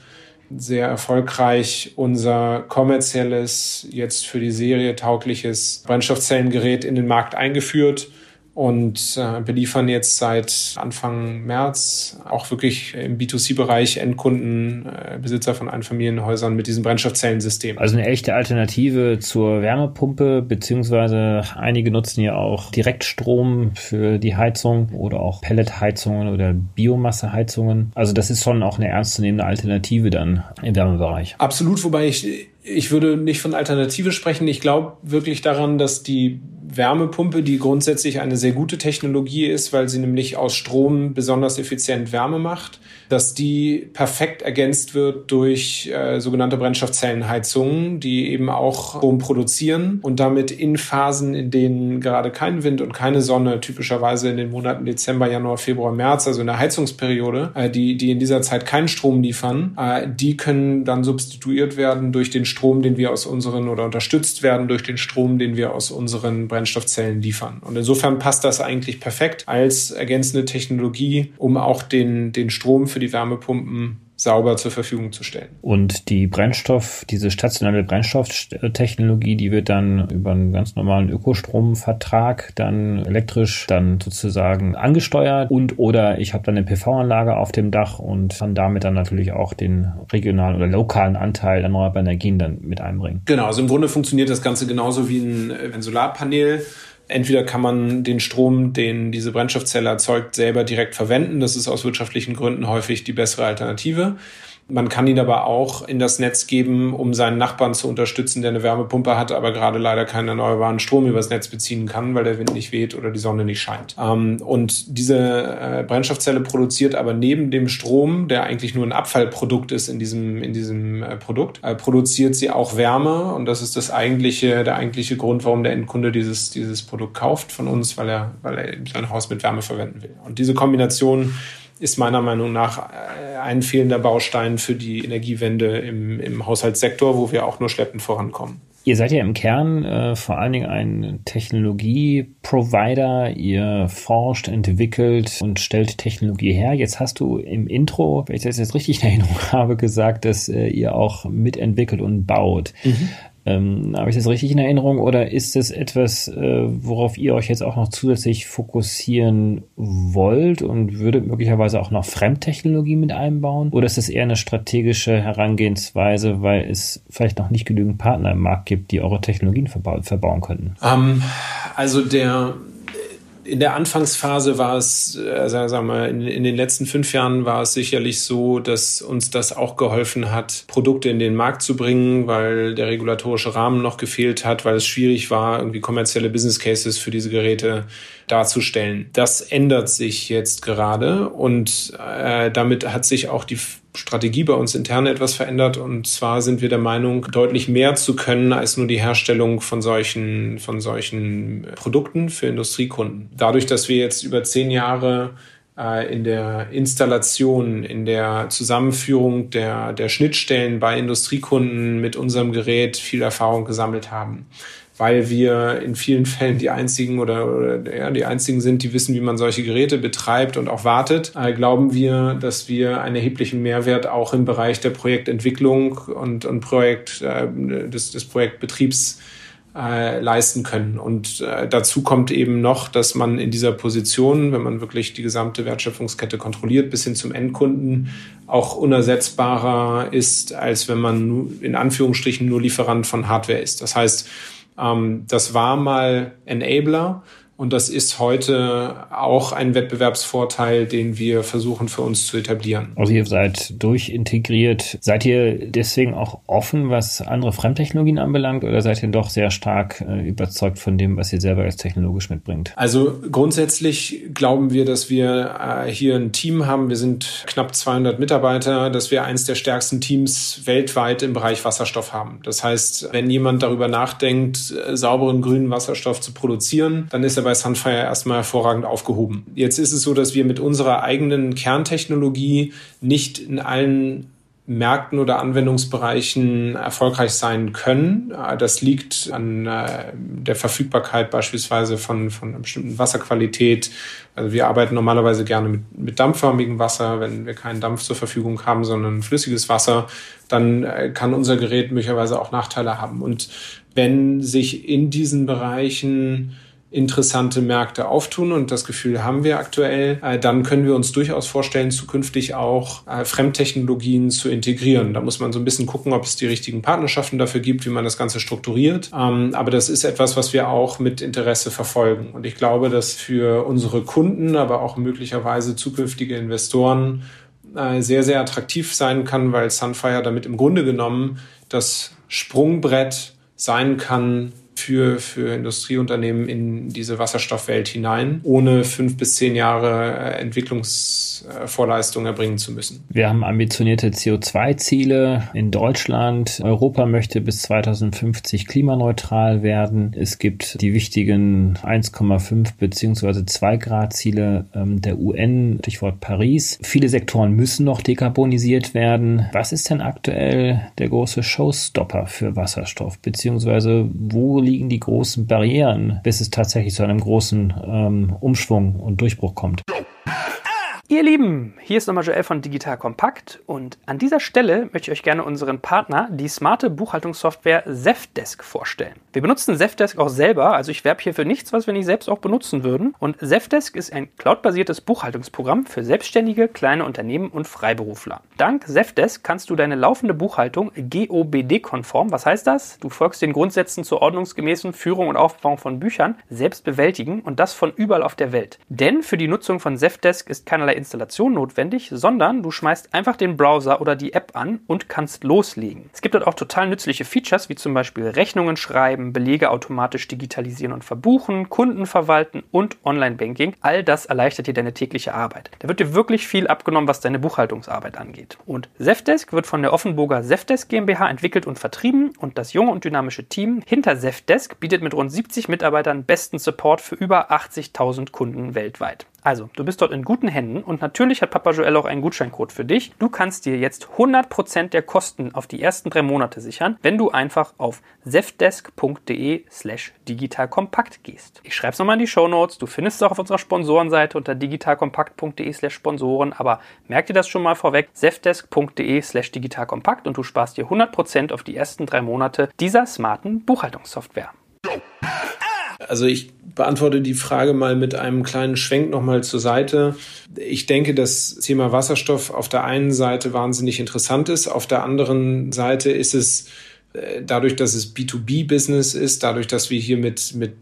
sehr erfolgreich unser kommerzielles, jetzt für die Serie taugliches Brennstoffzellengerät in den Markt eingeführt und äh, beliefern jetzt seit Anfang März auch wirklich im B2C-Bereich Endkunden, äh, Besitzer von Einfamilienhäusern mit diesem Brennstoffzellensystem. Also eine echte Alternative zur Wärmepumpe, beziehungsweise einige nutzen ja auch Direktstrom für die Heizung oder auch Pelletheizungen oder Biomasseheizungen. Also das ist schon auch eine ernstzunehmende Alternative dann im Wärmebereich. Absolut, wobei ich ich würde nicht von Alternative sprechen. Ich glaube wirklich daran, dass die Wärmepumpe, die grundsätzlich eine sehr gute Technologie ist, weil sie nämlich aus Strom besonders effizient Wärme macht, dass die perfekt ergänzt wird durch äh, sogenannte Brennstoffzellenheizungen, die eben auch Strom produzieren und damit in Phasen, in denen gerade kein Wind und keine Sonne, typischerweise in den Monaten Dezember, Januar, Februar, März, also in der Heizungsperiode, äh, die, die in dieser Zeit keinen Strom liefern, äh, die können dann substituiert werden durch den Strom, den wir aus unseren oder unterstützt werden durch den Strom, den wir aus unseren Brennstoffzellen liefern. Und insofern passt das eigentlich perfekt als ergänzende Technologie, um auch den, den Strom für die Wärmepumpen sauber zur Verfügung zu stellen. Und die Brennstoff, diese stationäre Brennstofftechnologie, die wird dann über einen ganz normalen Ökostromvertrag dann elektrisch dann sozusagen angesteuert und oder ich habe dann eine PV-Anlage auf dem Dach und kann damit dann natürlich auch den regionalen oder lokalen Anteil erneuerbarer Energien dann mit einbringen. Genau, also im Grunde funktioniert das Ganze genauso wie ein, ein Solarpanel Entweder kann man den Strom, den diese Brennstoffzelle erzeugt, selber direkt verwenden. Das ist aus wirtschaftlichen Gründen häufig die bessere Alternative. Man kann ihn aber auch in das Netz geben, um seinen Nachbarn zu unterstützen, der eine Wärmepumpe hat, aber gerade leider keinen erneuerbaren Strom übers Netz beziehen kann, weil der Wind nicht weht oder die Sonne nicht scheint. Ähm, und diese äh, Brennstoffzelle produziert aber neben dem Strom, der eigentlich nur ein Abfallprodukt ist in diesem, in diesem äh, Produkt, äh, produziert sie auch Wärme. Und das ist das eigentliche, der eigentliche Grund, warum der Endkunde dieses, dieses Produkt kauft von uns, weil er, weil er sein Haus mit Wärme verwenden will. Und diese Kombination ist meiner Meinung nach äh, ein fehlender Baustein für die Energiewende im, im Haushaltssektor, wo wir auch nur schleppend vorankommen. Ihr seid ja im Kern äh, vor allen Dingen ein Technologie-Provider. Ihr forscht, entwickelt und stellt Technologie her. Jetzt hast du im Intro, wenn ich das jetzt richtig in Erinnerung <laughs> habe, gesagt, dass äh, ihr auch mitentwickelt und baut. Mhm. Ähm, Habe ich das richtig in Erinnerung oder ist das etwas, äh, worauf ihr euch jetzt auch noch zusätzlich fokussieren wollt und würdet möglicherweise auch noch Fremdtechnologie mit einbauen? Oder ist das eher eine strategische Herangehensweise, weil es vielleicht noch nicht genügend Partner im Markt gibt, die eure Technologien verba verbauen könnten? Um, ähm, also der in der Anfangsphase war es, also sagen wir, in, in, den letzten fünf Jahren war es sicherlich so, dass uns das auch geholfen hat, Produkte in den Markt zu bringen, weil der regulatorische Rahmen noch gefehlt hat, weil es schwierig war, irgendwie kommerzielle Business Cases für diese Geräte darzustellen. Das ändert sich jetzt gerade und äh, damit hat sich auch die Strategie bei uns intern etwas verändert. Und zwar sind wir der Meinung, deutlich mehr zu können als nur die Herstellung von solchen, von solchen Produkten für Industriekunden. Dadurch, dass wir jetzt über zehn Jahre äh, in der Installation, in der Zusammenführung der, der Schnittstellen bei Industriekunden mit unserem Gerät viel Erfahrung gesammelt haben weil wir in vielen Fällen die einzigen oder, oder ja, die einzigen sind, die wissen, wie man solche Geräte betreibt und auch wartet, äh, glauben wir, dass wir einen erheblichen Mehrwert auch im Bereich der Projektentwicklung und, und Projekt, äh, des, des Projektbetriebs äh, leisten können. Und äh, dazu kommt eben noch, dass man in dieser Position, wenn man wirklich die gesamte Wertschöpfungskette kontrolliert, bis hin zum Endkunden, auch unersetzbarer ist, als wenn man in Anführungsstrichen nur Lieferant von Hardware ist. Das heißt, ähm, das war mal Enabler und das ist heute auch ein Wettbewerbsvorteil, den wir versuchen für uns zu etablieren. Also ihr seid durchintegriert. Seid ihr deswegen auch offen, was andere Fremdtechnologien anbelangt oder seid ihr doch sehr stark äh, überzeugt von dem, was ihr selber als technologisch mitbringt? Also grundsätzlich glauben wir, dass wir äh, hier ein Team haben. Wir sind knapp 200 Mitarbeiter, dass wir eins der stärksten Teams weltweit im Bereich Wasserstoff haben. Das heißt, wenn jemand darüber nachdenkt, äh, sauberen grünen Wasserstoff zu produzieren, dann ist er bei Sunfire erstmal hervorragend aufgehoben. Jetzt ist es so, dass wir mit unserer eigenen Kerntechnologie nicht in allen Märkten oder Anwendungsbereichen erfolgreich sein können. Das liegt an äh, der Verfügbarkeit beispielsweise von, von einer bestimmten Wasserqualität. Also wir arbeiten normalerweise gerne mit, mit dampfförmigem Wasser. Wenn wir keinen Dampf zur Verfügung haben, sondern flüssiges Wasser, dann äh, kann unser Gerät möglicherweise auch Nachteile haben. Und wenn sich in diesen Bereichen interessante Märkte auftun und das Gefühl haben wir aktuell, äh, dann können wir uns durchaus vorstellen, zukünftig auch äh, Fremdtechnologien zu integrieren. Da muss man so ein bisschen gucken, ob es die richtigen Partnerschaften dafür gibt, wie man das Ganze strukturiert. Ähm, aber das ist etwas, was wir auch mit Interesse verfolgen. Und ich glaube, dass für unsere Kunden, aber auch möglicherweise zukünftige Investoren äh, sehr, sehr attraktiv sein kann, weil Sunfire damit im Grunde genommen das Sprungbrett sein kann für, für Industrieunternehmen in diese Wasserstoffwelt hinein, ohne fünf bis zehn Jahre äh, Entwicklungsvorleistung erbringen zu müssen. Wir haben ambitionierte CO2-Ziele in Deutschland. Europa möchte bis 2050 klimaneutral werden. Es gibt die wichtigen 1,5 beziehungsweise 2 Grad Ziele ähm, der UN, Stichwort Paris. Viele Sektoren müssen noch dekarbonisiert werden. Was ist denn aktuell der große Showstopper für Wasserstoff? Beziehungsweise wo liegen die großen Barrieren, bis es tatsächlich zu einem großen ähm, Umschwung und Durchbruch kommt? Ihr Lieben, hier ist nochmal Joel von Digital Kompakt und an dieser Stelle möchte ich euch gerne unseren Partner, die smarte Buchhaltungssoftware Zefdesk vorstellen. Wir benutzen Zefdesk auch selber, also ich werbe hier für nichts, was wir nicht selbst auch benutzen würden. Und Zefdesk ist ein cloudbasiertes Buchhaltungsprogramm für Selbstständige, kleine Unternehmen und Freiberufler. Dank Zefdesk kannst du deine laufende Buchhaltung GOBD-konform, was heißt das? Du folgst den Grundsätzen zur ordnungsgemäßen Führung und Aufbau von Büchern, selbst bewältigen und das von überall auf der Welt. Denn für die Nutzung von Zefdesk ist keinerlei Installation notwendig, sondern du schmeißt einfach den Browser oder die App an und kannst loslegen. Es gibt dort auch total nützliche Features, wie zum Beispiel Rechnungen schreiben, Belege automatisch digitalisieren und verbuchen, Kunden verwalten und Online-Banking. All das erleichtert dir deine tägliche Arbeit. Da wird dir wirklich viel abgenommen, was deine Buchhaltungsarbeit angeht. Und Zefdesk wird von der Offenburger Zefdesk GmbH entwickelt und vertrieben und das junge und dynamische Team hinter Zefdesk bietet mit rund 70 Mitarbeitern besten Support für über 80.000 Kunden weltweit. Also, du bist dort in guten Händen und natürlich hat Papa Joel auch einen Gutscheincode für dich. Du kannst dir jetzt 100% der Kosten auf die ersten drei Monate sichern, wenn du einfach auf zefdesk.de slash digitalkompakt gehst. Ich schreibe es nochmal in die Show Notes. Du findest es auch auf unserer Sponsorenseite unter digitalkompakt.de slash Sponsoren, aber merk dir das schon mal vorweg, zefdesk.de slash digitalkompakt und du sparst dir 100% auf die ersten drei Monate dieser smarten Buchhaltungssoftware. Also ich beantworte die Frage mal mit einem kleinen Schwenk nochmal zur Seite. Ich denke, das Thema Wasserstoff auf der einen Seite wahnsinnig interessant ist. Auf der anderen Seite ist es äh, dadurch, dass es B2B-Business ist, dadurch, dass wir hier mit, mit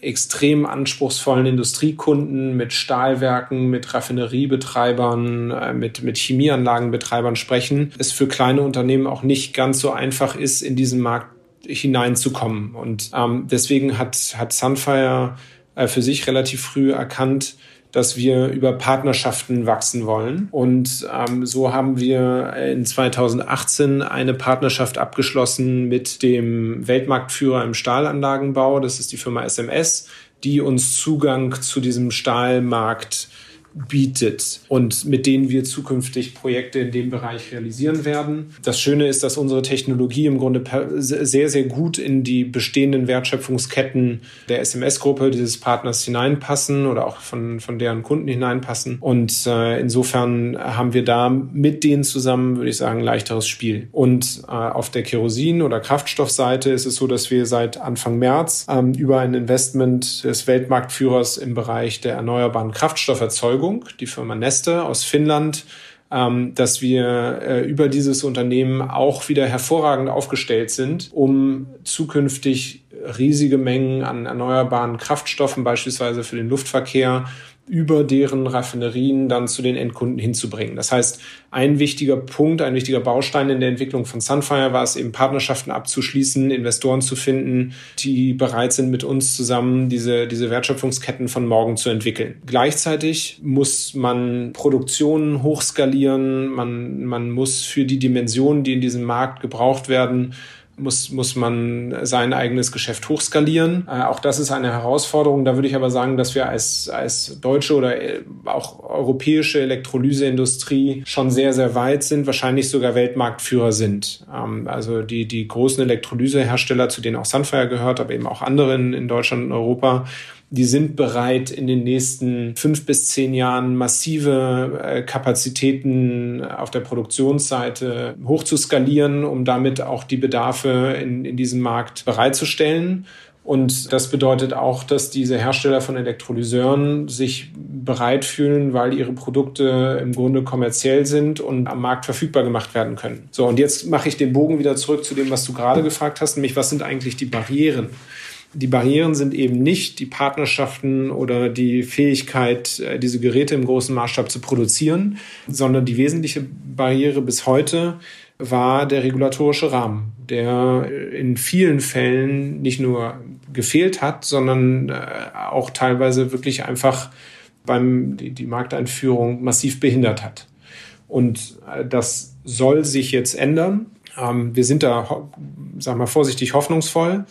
extrem anspruchsvollen Industriekunden, mit Stahlwerken, mit Raffineriebetreibern, äh, mit, mit Chemieanlagenbetreibern sprechen, es für kleine Unternehmen auch nicht ganz so einfach ist, in diesen Markt hineinzukommen. Und ähm, deswegen hat, hat Sunfire äh, für sich relativ früh erkannt, dass wir über Partnerschaften wachsen wollen. Und ähm, so haben wir in 2018 eine Partnerschaft abgeschlossen mit dem Weltmarktführer im Stahlanlagenbau. Das ist die Firma SMS, die uns Zugang zu diesem Stahlmarkt bietet und mit denen wir zukünftig Projekte in dem Bereich realisieren werden. Das Schöne ist, dass unsere Technologie im Grunde sehr, sehr gut in die bestehenden Wertschöpfungsketten der SMS-Gruppe dieses Partners hineinpassen oder auch von, von deren Kunden hineinpassen. Und äh, insofern haben wir da mit denen zusammen, würde ich sagen, leichteres Spiel. Und äh, auf der Kerosin- oder Kraftstoffseite ist es so, dass wir seit Anfang März ähm, über ein Investment des Weltmarktführers im Bereich der erneuerbaren Kraftstofferzeugung Überzeugung, die Firma Neste aus Finnland, ähm, dass wir äh, über dieses Unternehmen auch wieder hervorragend aufgestellt sind, um zukünftig riesige Mengen an erneuerbaren Kraftstoffen, beispielsweise für den Luftverkehr, über deren Raffinerien dann zu den Endkunden hinzubringen. Das heißt, ein wichtiger Punkt, ein wichtiger Baustein in der Entwicklung von Sunfire war es eben Partnerschaften abzuschließen, Investoren zu finden, die bereit sind, mit uns zusammen diese, diese Wertschöpfungsketten von morgen zu entwickeln. Gleichzeitig muss man Produktionen hochskalieren, man, man muss für die Dimensionen, die in diesem Markt gebraucht werden, muss, muss man sein eigenes Geschäft hochskalieren. Äh, auch das ist eine Herausforderung. Da würde ich aber sagen, dass wir als, als deutsche oder äh, auch europäische Elektrolyseindustrie schon sehr, sehr weit sind, wahrscheinlich sogar Weltmarktführer sind. Ähm, also die, die großen Elektrolysehersteller, zu denen auch Sunfire gehört, aber eben auch andere in, in Deutschland und Europa, die sind bereit, in den nächsten fünf bis zehn Jahren massive äh, Kapazitäten auf der Produktionsseite hochzuskalieren, um damit auch die Bedarfe in, in diesem Markt bereitzustellen. Und das bedeutet auch, dass diese Hersteller von Elektrolyseuren sich bereit fühlen, weil ihre Produkte im Grunde kommerziell sind und am Markt verfügbar gemacht werden können. So, und jetzt mache ich den Bogen wieder zurück zu dem, was du gerade gefragt hast, nämlich was sind eigentlich die Barrieren? Die Barrieren sind eben nicht die Partnerschaften oder die Fähigkeit, äh, diese Geräte im großen Maßstab zu produzieren, sondern die wesentliche Barriere bis heute war der regulatorische Rahmen, der in vielen Fällen nicht nur gefehlt hat, sondern äh, auch teilweise wirklich einfach beim die, die Markteinführung massiv behindert hat. Und äh, das soll sich jetzt ändern. Ähm, wir sind da, sag mal vorsichtig hoffnungsvoll.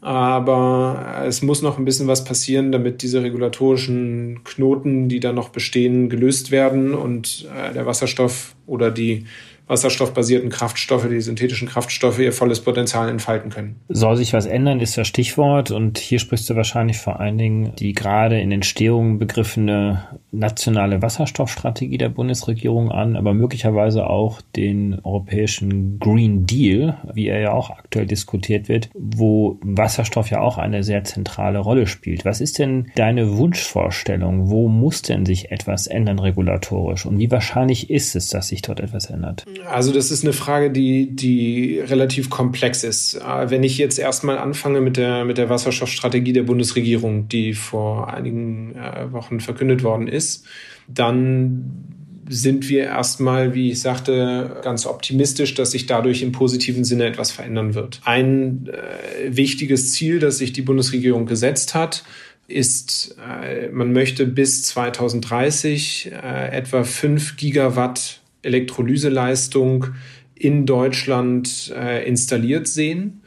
Aber es muss noch ein bisschen was passieren, damit diese regulatorischen Knoten, die da noch bestehen, gelöst werden und äh, der Wasserstoff oder die wasserstoffbasierten Kraftstoffe, die synthetischen Kraftstoffe, ihr volles Potenzial entfalten können. Soll sich was ändern, ist das Stichwort. Und hier sprichst du wahrscheinlich vor allen Dingen die gerade in Entstehung begriffene nationale Wasserstoffstrategie der Bundesregierung an, aber möglicherweise auch den europäischen Green Deal, wie er ja auch aktuell diskutiert wird, wo Wasserstoff ja auch eine sehr zentrale Rolle spielt. Was ist denn deine Wunschvorstellung? Wo muss denn sich etwas ändern regulatorisch? Und wie wahrscheinlich ist es, dass sich dort etwas ändert? Also das ist eine Frage, die, die relativ komplex ist. Äh, wenn ich jetzt erstmal anfange mit der, mit der Wasserstoffstrategie der Bundesregierung, die vor einigen äh, Wochen verkündet worden ist, dann sind wir erstmal, wie ich sagte, ganz optimistisch, dass sich dadurch im positiven Sinne etwas verändern wird. Ein äh, wichtiges Ziel, das sich die Bundesregierung gesetzt hat, ist, äh, man möchte bis 2030 äh, etwa 5 Gigawatt Elektrolyseleistung in Deutschland äh, installiert sehen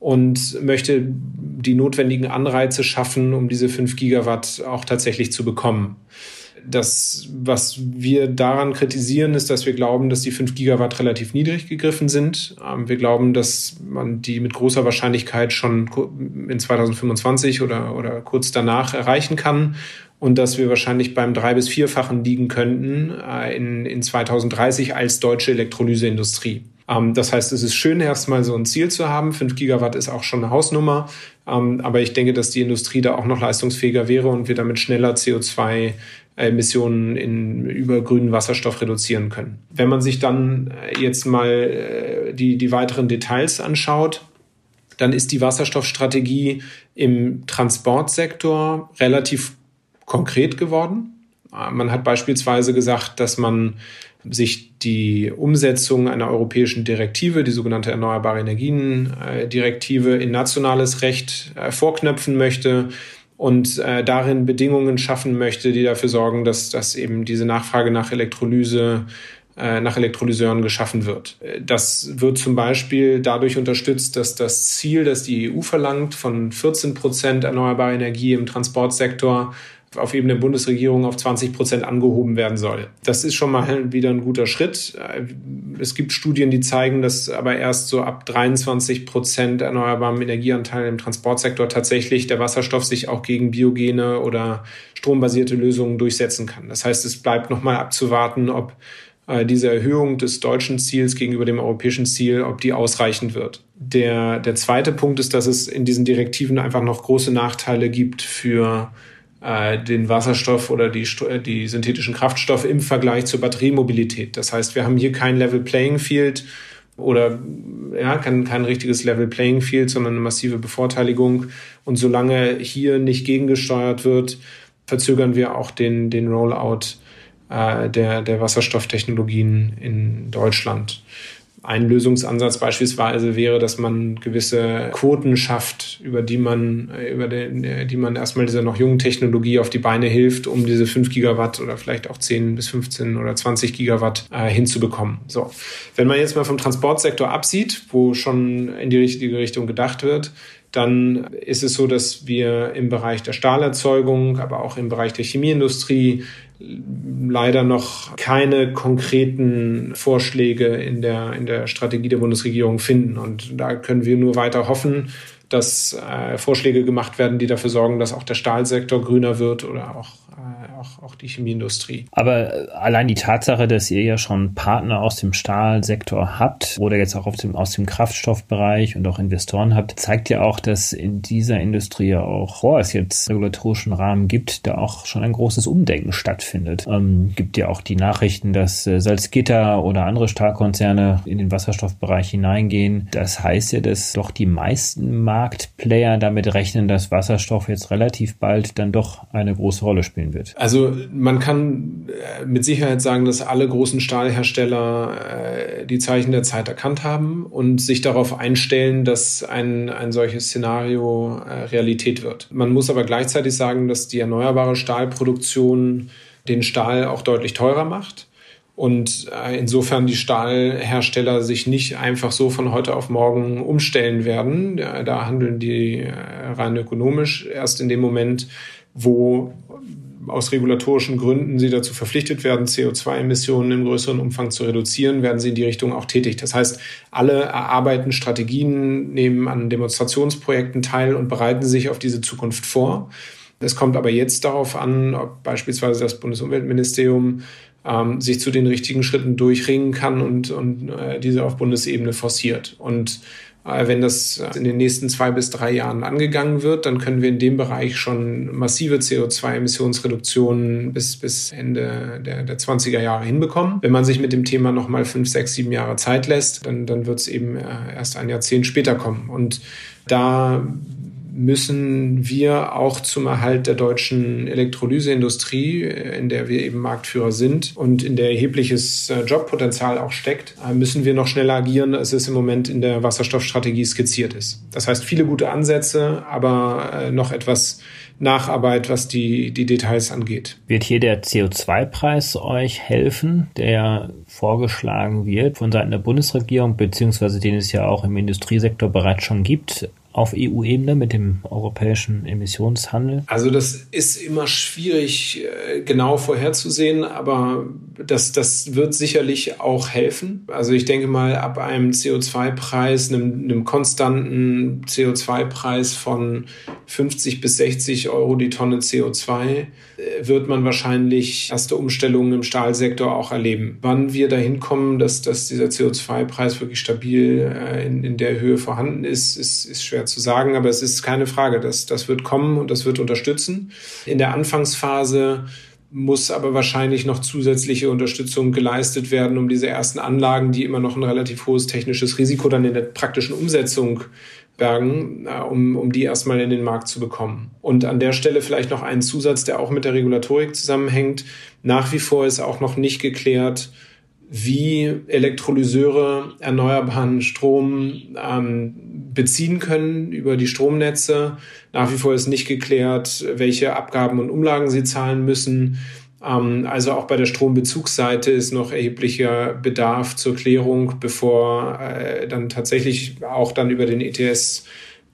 und möchte die notwendigen Anreize schaffen, um diese 5 Gigawatt auch tatsächlich zu bekommen. Das, was wir daran kritisieren, ist, dass wir glauben, dass die 5 Gigawatt relativ niedrig gegriffen sind. Ähm, wir glauben, dass man die mit großer Wahrscheinlichkeit schon in 2025 oder, oder kurz danach erreichen kann und dass wir wahrscheinlich beim drei- bis vierfachen liegen könnten äh, in, in 2030 als deutsche Elektrolyseindustrie. Ähm, das heißt, es ist schön, erstmal so ein Ziel zu haben. Fünf Gigawatt ist auch schon eine Hausnummer. Ähm, aber ich denke, dass die Industrie da auch noch leistungsfähiger wäre und wir damit schneller CO2 Emissionen in, über grünen Wasserstoff reduzieren können. Wenn man sich dann äh, jetzt mal äh, die, die weiteren Details anschaut, dann ist die Wasserstoffstrategie im Transportsektor relativ konkret geworden. Äh, man hat beispielsweise gesagt, dass man sich die Umsetzung einer europäischen Direktive, die sogenannte Erneuerbare Energien Direktive, in nationales Recht äh, vorknöpfen möchte und äh, darin Bedingungen schaffen möchte, die dafür sorgen, dass, dass eben diese Nachfrage nach Elektrolyse nach Elektrolyseuren geschaffen wird. Das wird zum Beispiel dadurch unterstützt, dass das Ziel, das die EU verlangt, von 14 Prozent erneuerbare Energie im Transportsektor auf Ebene der Bundesregierung auf 20 Prozent angehoben werden soll. Das ist schon mal wieder ein guter Schritt. Es gibt Studien, die zeigen, dass aber erst so ab 23 Prozent erneuerbarem Energieanteil im Transportsektor tatsächlich der Wasserstoff sich auch gegen biogene oder strombasierte Lösungen durchsetzen kann. Das heißt, es bleibt nochmal abzuwarten, ob äh, diese Erhöhung des deutschen Ziels gegenüber dem europäischen Ziel, ob die ausreichend wird. Der, der zweite Punkt ist, dass es in diesen Direktiven einfach noch große Nachteile gibt für den Wasserstoff oder die, äh, die synthetischen Kraftstoffe im Vergleich zur Batteriemobilität. Das heißt, wir haben hier kein Level Playing Field oder ja, kein, kein richtiges Level Playing Field, sondern eine massive Bevorteiligung. Und solange hier nicht gegengesteuert wird, verzögern wir auch den, den Rollout äh, der, der Wasserstofftechnologien in Deutschland. Ein Lösungsansatz beispielsweise wäre, dass man gewisse Quoten schafft, über die man, über den, die man erstmal dieser noch jungen Technologie auf die Beine hilft, um diese 5 Gigawatt oder vielleicht auch 10 bis 15 oder 20 Gigawatt äh, hinzubekommen. So. Wenn man jetzt mal vom Transportsektor absieht, wo schon in die richtige Richtung gedacht wird, dann ist es so, dass wir im Bereich der Stahlerzeugung, aber auch im Bereich der Chemieindustrie leider noch keine konkreten Vorschläge in der, in der Strategie der Bundesregierung finden. Und da können wir nur weiter hoffen, dass äh, Vorschläge gemacht werden, die dafür sorgen, dass auch der Stahlsektor grüner wird oder auch auch, auch die Chemieindustrie. Aber äh, allein die Tatsache, dass ihr ja schon Partner aus dem Stahlsektor habt oder jetzt auch dem, aus dem Kraftstoffbereich und auch Investoren habt, zeigt ja auch, dass in dieser Industrie ja auch, vor es jetzt regulatorischen Rahmen gibt, da auch schon ein großes Umdenken stattfindet. Ähm, gibt ja auch die Nachrichten, dass äh, Salzgitter oder andere Stahlkonzerne in den Wasserstoffbereich hineingehen. Das heißt ja, dass doch die meisten Marktplayer damit rechnen, dass Wasserstoff jetzt relativ bald dann doch eine große Rolle spielen wird. Also man kann äh, mit Sicherheit sagen, dass alle großen Stahlhersteller äh, die Zeichen der Zeit erkannt haben und sich darauf einstellen, dass ein, ein solches Szenario äh, Realität wird. Man muss aber gleichzeitig sagen, dass die erneuerbare Stahlproduktion den Stahl auch deutlich teurer macht. Und insofern die Stahlhersteller sich nicht einfach so von heute auf morgen umstellen werden. Da handeln die rein ökonomisch erst in dem Moment, wo aus regulatorischen Gründen sie dazu verpflichtet werden, CO2-Emissionen im größeren Umfang zu reduzieren, werden sie in die Richtung auch tätig. Das heißt, alle erarbeiten Strategien, nehmen an Demonstrationsprojekten teil und bereiten sich auf diese Zukunft vor. Es kommt aber jetzt darauf an, ob beispielsweise das Bundesumweltministerium ähm, sich zu den richtigen Schritten durchringen kann und, und äh, diese auf Bundesebene forciert. Und wenn das in den nächsten zwei bis drei Jahren angegangen wird, dann können wir in dem Bereich schon massive CO2-Emissionsreduktionen bis, bis Ende der, der 20er Jahre hinbekommen. Wenn man sich mit dem Thema nochmal fünf, sechs, sieben Jahre Zeit lässt, dann, dann wird es eben äh, erst ein Jahrzehnt später kommen. Und da müssen wir auch zum Erhalt der deutschen Elektrolyseindustrie, äh, in der wir eben Marktführer sind und in der erhebliches äh, Jobpotenzial auch steckt, äh, müssen wir noch schneller agieren, als es im Moment in der Wasserstoffstrategie skizziert ist. Das heißt, viele gute Ansätze, aber noch etwas Nacharbeit, was die, die Details angeht. Wird hier der CO2-Preis euch helfen, der vorgeschlagen wird von Seiten der Bundesregierung, beziehungsweise den es ja auch im Industriesektor bereits schon gibt, auf EU-Ebene mit dem europäischen Emissionshandel? Also das ist immer schwierig äh, genau vorherzusehen, aber das, das wird sicherlich auch helfen. Also ich denke mal, ab einem CO2-Preis, einem, einem konstanten CO2-Preis von 50 bis 60 Euro die Tonne CO2, äh, wird man wahrscheinlich erste Umstellungen im Stahlsektor auch erleben. Wann wir dahin kommen, dass, dass dieser CO2-Preis wirklich stabil äh, in, in der Höhe vorhanden ist, ist, ist schwer zu sagen, aber es ist keine Frage, dass das wird kommen und das wird unterstützen. In der Anfangsphase muss aber wahrscheinlich noch zusätzliche Unterstützung geleistet werden, um diese ersten Anlagen, die immer noch ein relativ hohes technisches Risiko dann in der praktischen Umsetzung bergen, äh, um, um die erstmal in den Markt zu bekommen. Und an der Stelle vielleicht noch ein Zusatz, der auch mit der Regulatorik zusammenhängt. Nach wie vor ist auch noch nicht geklärt, wie Elektrolyseure erneuerbaren Strom ähm, beziehen können über die Stromnetze. Nach wie vor ist nicht geklärt, welche Abgaben und Umlagen sie zahlen müssen. Ähm, also auch bei der Strombezugsseite ist noch erheblicher Bedarf zur Klärung, bevor äh, dann tatsächlich auch dann über den ETS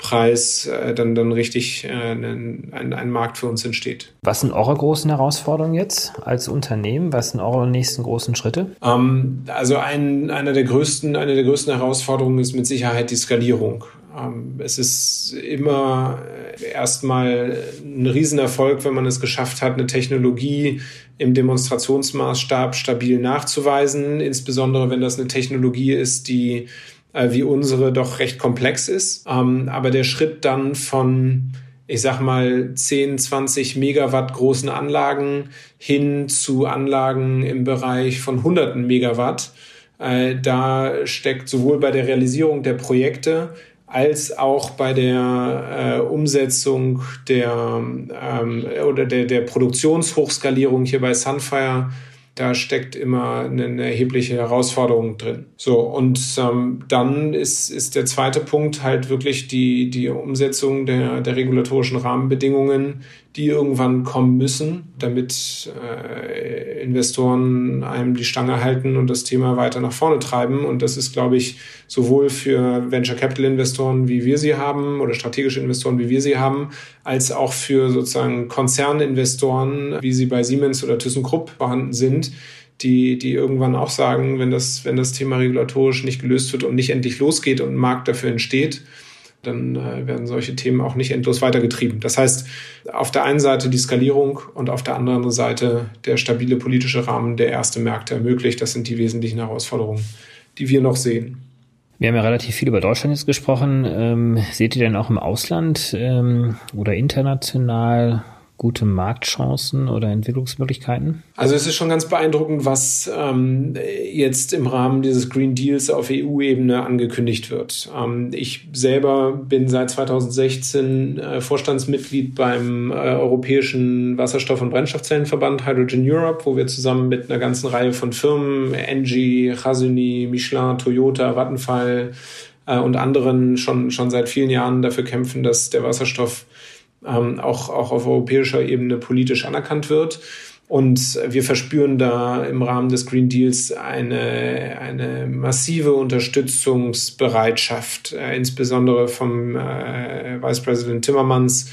Preis äh, dann, dann richtig äh, ein, ein, ein, Markt für uns entsteht. Was sind eure großen Herausforderungen jetzt als Unternehmen? Was sind eure nächsten großen Schritte? Ähm, also ein, einer der größten, eine der größten Herausforderungen ist mit Sicherheit die Skalierung. Ähm, es ist immer äh, erstmal ein Riesenerfolg, wenn man es geschafft hat, eine Technologie im Demonstrationsmaßstab stabil nachzuweisen, insbesondere wenn das eine Technologie ist, die äh, wie unsere doch recht komplex ist. Ähm, aber der Schritt dann von ich sag mal 10, 20 Megawatt großen Anlagen hin zu Anlagen im Bereich von hunderten Megawatt. Äh, da steckt sowohl bei der Realisierung der Projekte als auch bei der äh, Umsetzung der ähm, oder der, der Produktionshochskalierung hier bei Sunfire da steckt immer eine, erhebliche Herausforderung drin. So, und ähm, dann ist, ist der zweite Punkt halt wirklich die, die Umsetzung der, der regulatorischen Rahmenbedingungen, die irgendwann kommen müssen, damit äh, Investoren einem die Stange halten und das Thema weiter nach vorne treiben. Und das ist, glaube ich, sowohl für Venture Capital Investoren, wie wir sie haben, oder strategische Investoren, wie wir sie haben, als auch für sozusagen Konzerninvestoren, wie sie bei Siemens oder ThyssenKrupp vorhanden sind, die, die irgendwann auch sagen, wenn das, wenn das Thema regulatorisch nicht gelöst wird und nicht endlich losgeht und ein Markt dafür entsteht, dann äh, werden solche Themen auch nicht endlos weitergetrieben. Das heißt, auf der einen Seite die Skalierung und auf der anderen Seite der stabile politische Rahmen, der erste Märkte ermöglicht. Das sind die wesentlichen Herausforderungen, die wir noch sehen. Wir haben ja relativ viel über Deutschland jetzt gesprochen. Ähm, seht ihr denn auch im Ausland ähm, oder international gute Marktchancen oder Entwicklungsmöglichkeiten? Also es ist schon ganz beeindruckend, was ähm, jetzt im Rahmen dieses Green Deals auf EU-Ebene angekündigt wird. Ähm, ich selber bin seit 2016 äh, Vorstandsmitglied beim äh, Europäischen Wasserstoff- und Brennstoffzellenverband Hydrogen Europe, wo wir zusammen mit einer ganzen Reihe von Firmen, Engie, Chasuni, Michelin, Toyota, Vattenfall äh, und anderen schon, schon seit vielen Jahren dafür kämpfen, dass der Wasserstoff ähm, auch, auch auf europäischer Ebene politisch anerkannt wird. Und wir verspüren da im Rahmen des Green Deals eine, eine massive Unterstützungsbereitschaft, äh, insbesondere vom äh, Vice President Timmermans,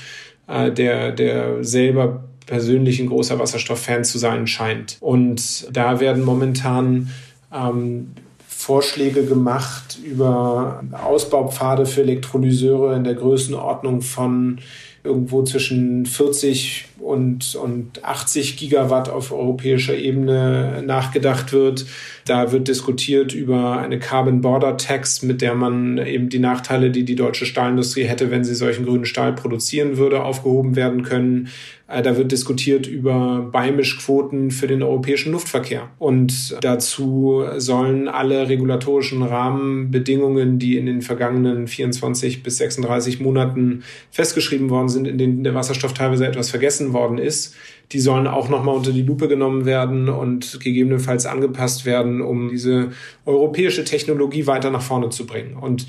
äh, der, der selber persönlich ein großer Wasserstofffan zu sein scheint. Und da werden momentan ähm, Vorschläge gemacht über Ausbaupfade für Elektrolyseure in der Größenordnung von irgendwo zwischen 40 und, und 80 Gigawatt auf europäischer Ebene nachgedacht wird. Da wird diskutiert über eine Carbon Border Tax, mit der man eben die Nachteile, die die deutsche Stahlindustrie hätte, wenn sie solchen grünen Stahl produzieren würde, aufgehoben werden können. Äh, da wird diskutiert über Beimischquoten für den europäischen Luftverkehr. Und dazu sollen alle regulatorischen Rahmenbedingungen, die in den vergangenen 24 bis 36 Monaten festgeschrieben worden sind, in denen der Wasserstoff teilweise etwas vergessen worden ist, die sollen auch nochmal unter die Lupe genommen werden und gegebenenfalls angepasst werden, um diese europäische Technologie weiter nach vorne zu bringen. Und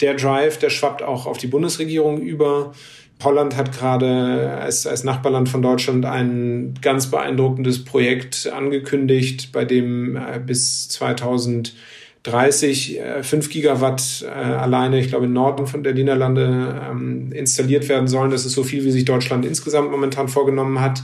der Drive, der schwappt auch auf die Bundesregierung über. Holland hat gerade als, als Nachbarland von Deutschland ein ganz beeindruckendes Projekt angekündigt, bei dem äh, bis 2030 äh, 5 Gigawatt äh, alleine, ich glaube, im Norden von der Niederlande ähm, installiert werden sollen. Das ist so viel, wie sich Deutschland insgesamt momentan vorgenommen hat.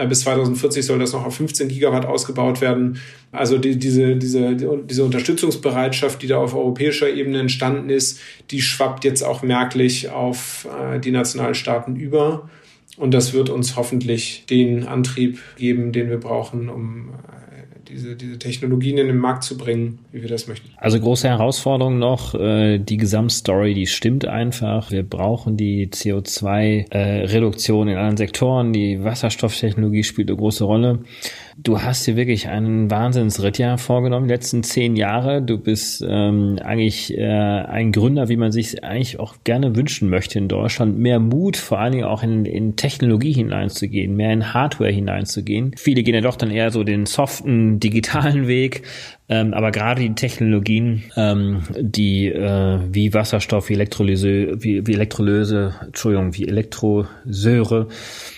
Äh, bis 2040 soll das noch auf 15 Gigawatt ausgebaut werden. Also die, diese, diese, diese Unterstützungsbereitschaft, die da auf europäischer Ebene entstanden ist, die schwappt jetzt auch merklich auf äh, die Nationalstaaten über. Und das wird uns hoffentlich den Antrieb geben, den wir brauchen, um äh, diese, diese Technologien in den Markt zu bringen, wie wir das möchten. Also große Herausforderung noch, äh, die Gesamtstory, die stimmt einfach. Wir brauchen die CO2-Reduktion äh, in allen Sektoren. Die Wasserstofftechnologie spielt eine große Rolle. Du hast dir wirklich einen Wahnsinnsritt ja vorgenommen, die letzten zehn Jahre. Du bist ähm, eigentlich äh, ein Gründer, wie man sich eigentlich auch gerne wünschen möchte in Deutschland. Mehr Mut, vor allen Dingen auch in, in Technologie hineinzugehen, mehr in Hardware hineinzugehen. Viele gehen ja doch dann eher so den soften, digitalen Weg. Ähm, aber gerade die Technologien, ähm, die äh, wie Wasserstoff, wie Elektrolyse, wie, wie Elektrolyse, Entschuldigung, wie Elektrosäure,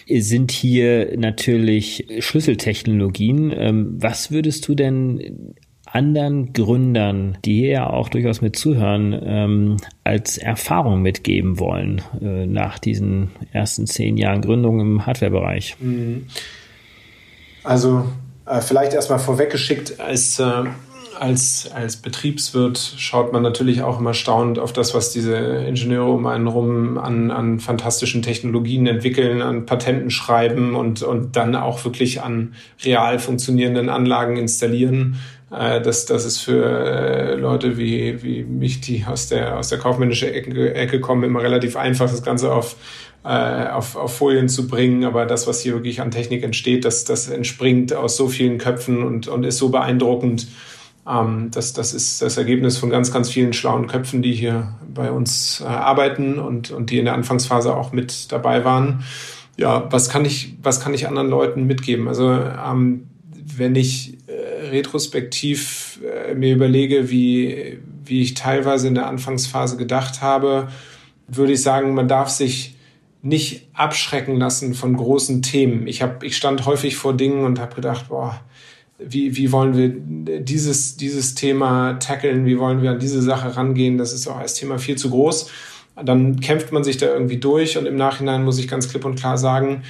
sind hier natürlich Schlüsseltechnologien. Ähm, was würdest du denn anderen Gründern, die hier ja auch durchaus mit zuhören, ähm, als Erfahrung mitgeben wollen äh, nach diesen ersten zehn Jahren Gründung im Hardwarebereich? Mhm. Also vielleicht erstmal vorweggeschickt, als äh, als, als Betriebswirt schaut man natürlich auch immer staunend auf das, was diese Ingenieure um einen rum an, an fantastischen Technologien entwickeln, an Patenten schreiben und, und dann auch wirklich an real funktionierenden Anlagen installieren. Äh, das, das ist für äh, Leute wie, wie mich, die aus der, aus der kaufmännischen Ecke, Ecke kommen, immer relativ einfach, das Ganze auf, äh, auf, auf Folien zu bringen. Aber das, was hier wirklich an Technik entsteht, das, das entspringt aus so vielen Köpfen und, und ist so beeindruckend ähm, das, das ist das Ergebnis von ganz, ganz vielen schlauen Köpfen, die hier bei uns äh, arbeiten und, und die in der Anfangsphase auch mit dabei waren. Ja, was kann ich, was kann ich anderen Leuten mitgeben? Also ähm, wenn ich äh, retrospektiv äh, mir überlege, wie, wie ich teilweise in der Anfangsphase gedacht habe, würde ich sagen, man darf sich nicht abschrecken lassen von großen Themen. Ich, hab, ich stand häufig vor Dingen und habe gedacht, boah, wie, wie wollen wir dieses, dieses Thema tackeln, wie wollen wir an diese Sache rangehen, das ist auch als Thema viel zu groß. Dann kämpft man sich da irgendwie durch und im Nachhinein muss ich ganz klipp und klar sagen,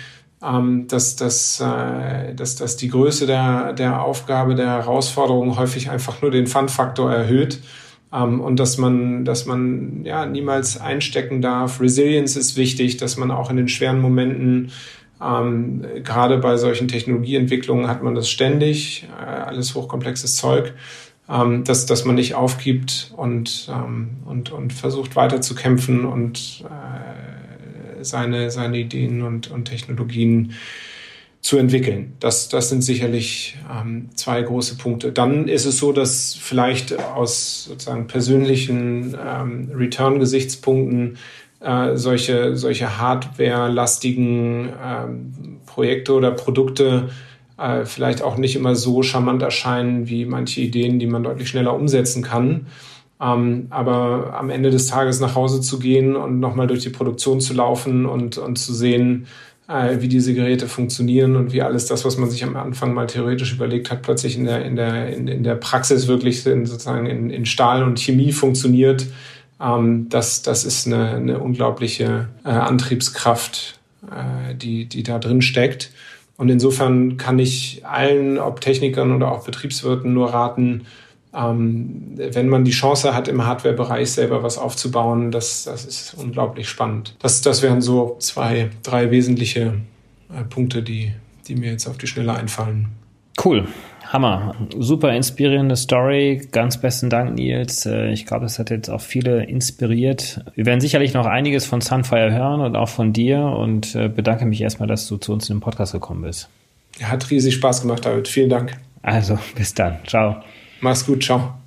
ähm, dass, dass, äh, dass, dass die Größe der, der Aufgabe, der Herausforderung häufig einfach nur den Fun-Faktor erhöht ähm, und dass man, dass man ja niemals einstecken darf. Resilience ist wichtig, dass man auch in den schweren Momenten ähm, gerade bei solchen Technologieentwicklungen hat man das ständig, äh, alles hochkomplexes Zeug, ähm, dass, dass man nicht aufgibt und, ähm, und, und versucht weiter zu kämpfen und äh, seine, seine Ideen und, und Technologien zu entwickeln. Das, das sind sicherlich ähm, zwei große Punkte. Dann ist es so, dass vielleicht aus sozusagen persönlichen ähm, Return-Gesichtspunkten äh, solche, solche hardware-lastigen ähm, Projekte oder Produkte äh, vielleicht auch nicht immer so charmant erscheinen wie manche Ideen, die man deutlich schneller umsetzen kann. Ähm, aber am Ende des Tages nach Hause zu gehen und nochmal durch die Produktion zu laufen und, und zu sehen, wie diese Geräte funktionieren und wie alles das, was man sich am Anfang mal theoretisch überlegt hat, plötzlich in der, in der, in, in der Praxis wirklich in, sozusagen in, in Stahl und Chemie funktioniert, ähm, das, das ist eine, eine unglaubliche äh, Antriebskraft, äh, die, die da drin steckt. Und insofern kann ich allen, ob Technikern oder auch Betriebswirten, nur raten, ähm, wenn man die Chance hat, im Hardware-Bereich selber was aufzubauen, das, das ist unglaublich spannend. Das, das wären so zwei, drei wesentliche äh, Punkte, die, die mir jetzt auf die Schnelle einfallen. Cool. Hammer. Super inspirierende Story. Ganz besten Dank, Nils. Äh, ich glaube, das hat jetzt auch viele inspiriert. Wir werden sicherlich noch einiges von Sunfire hören und auch von dir und äh, bedanke mich erstmal, dass du zu uns in den Podcast gekommen bist. Hat riesig Spaß gemacht, David. Vielen Dank. Also, bis dann. Ciao. Mach's gut. Ciao.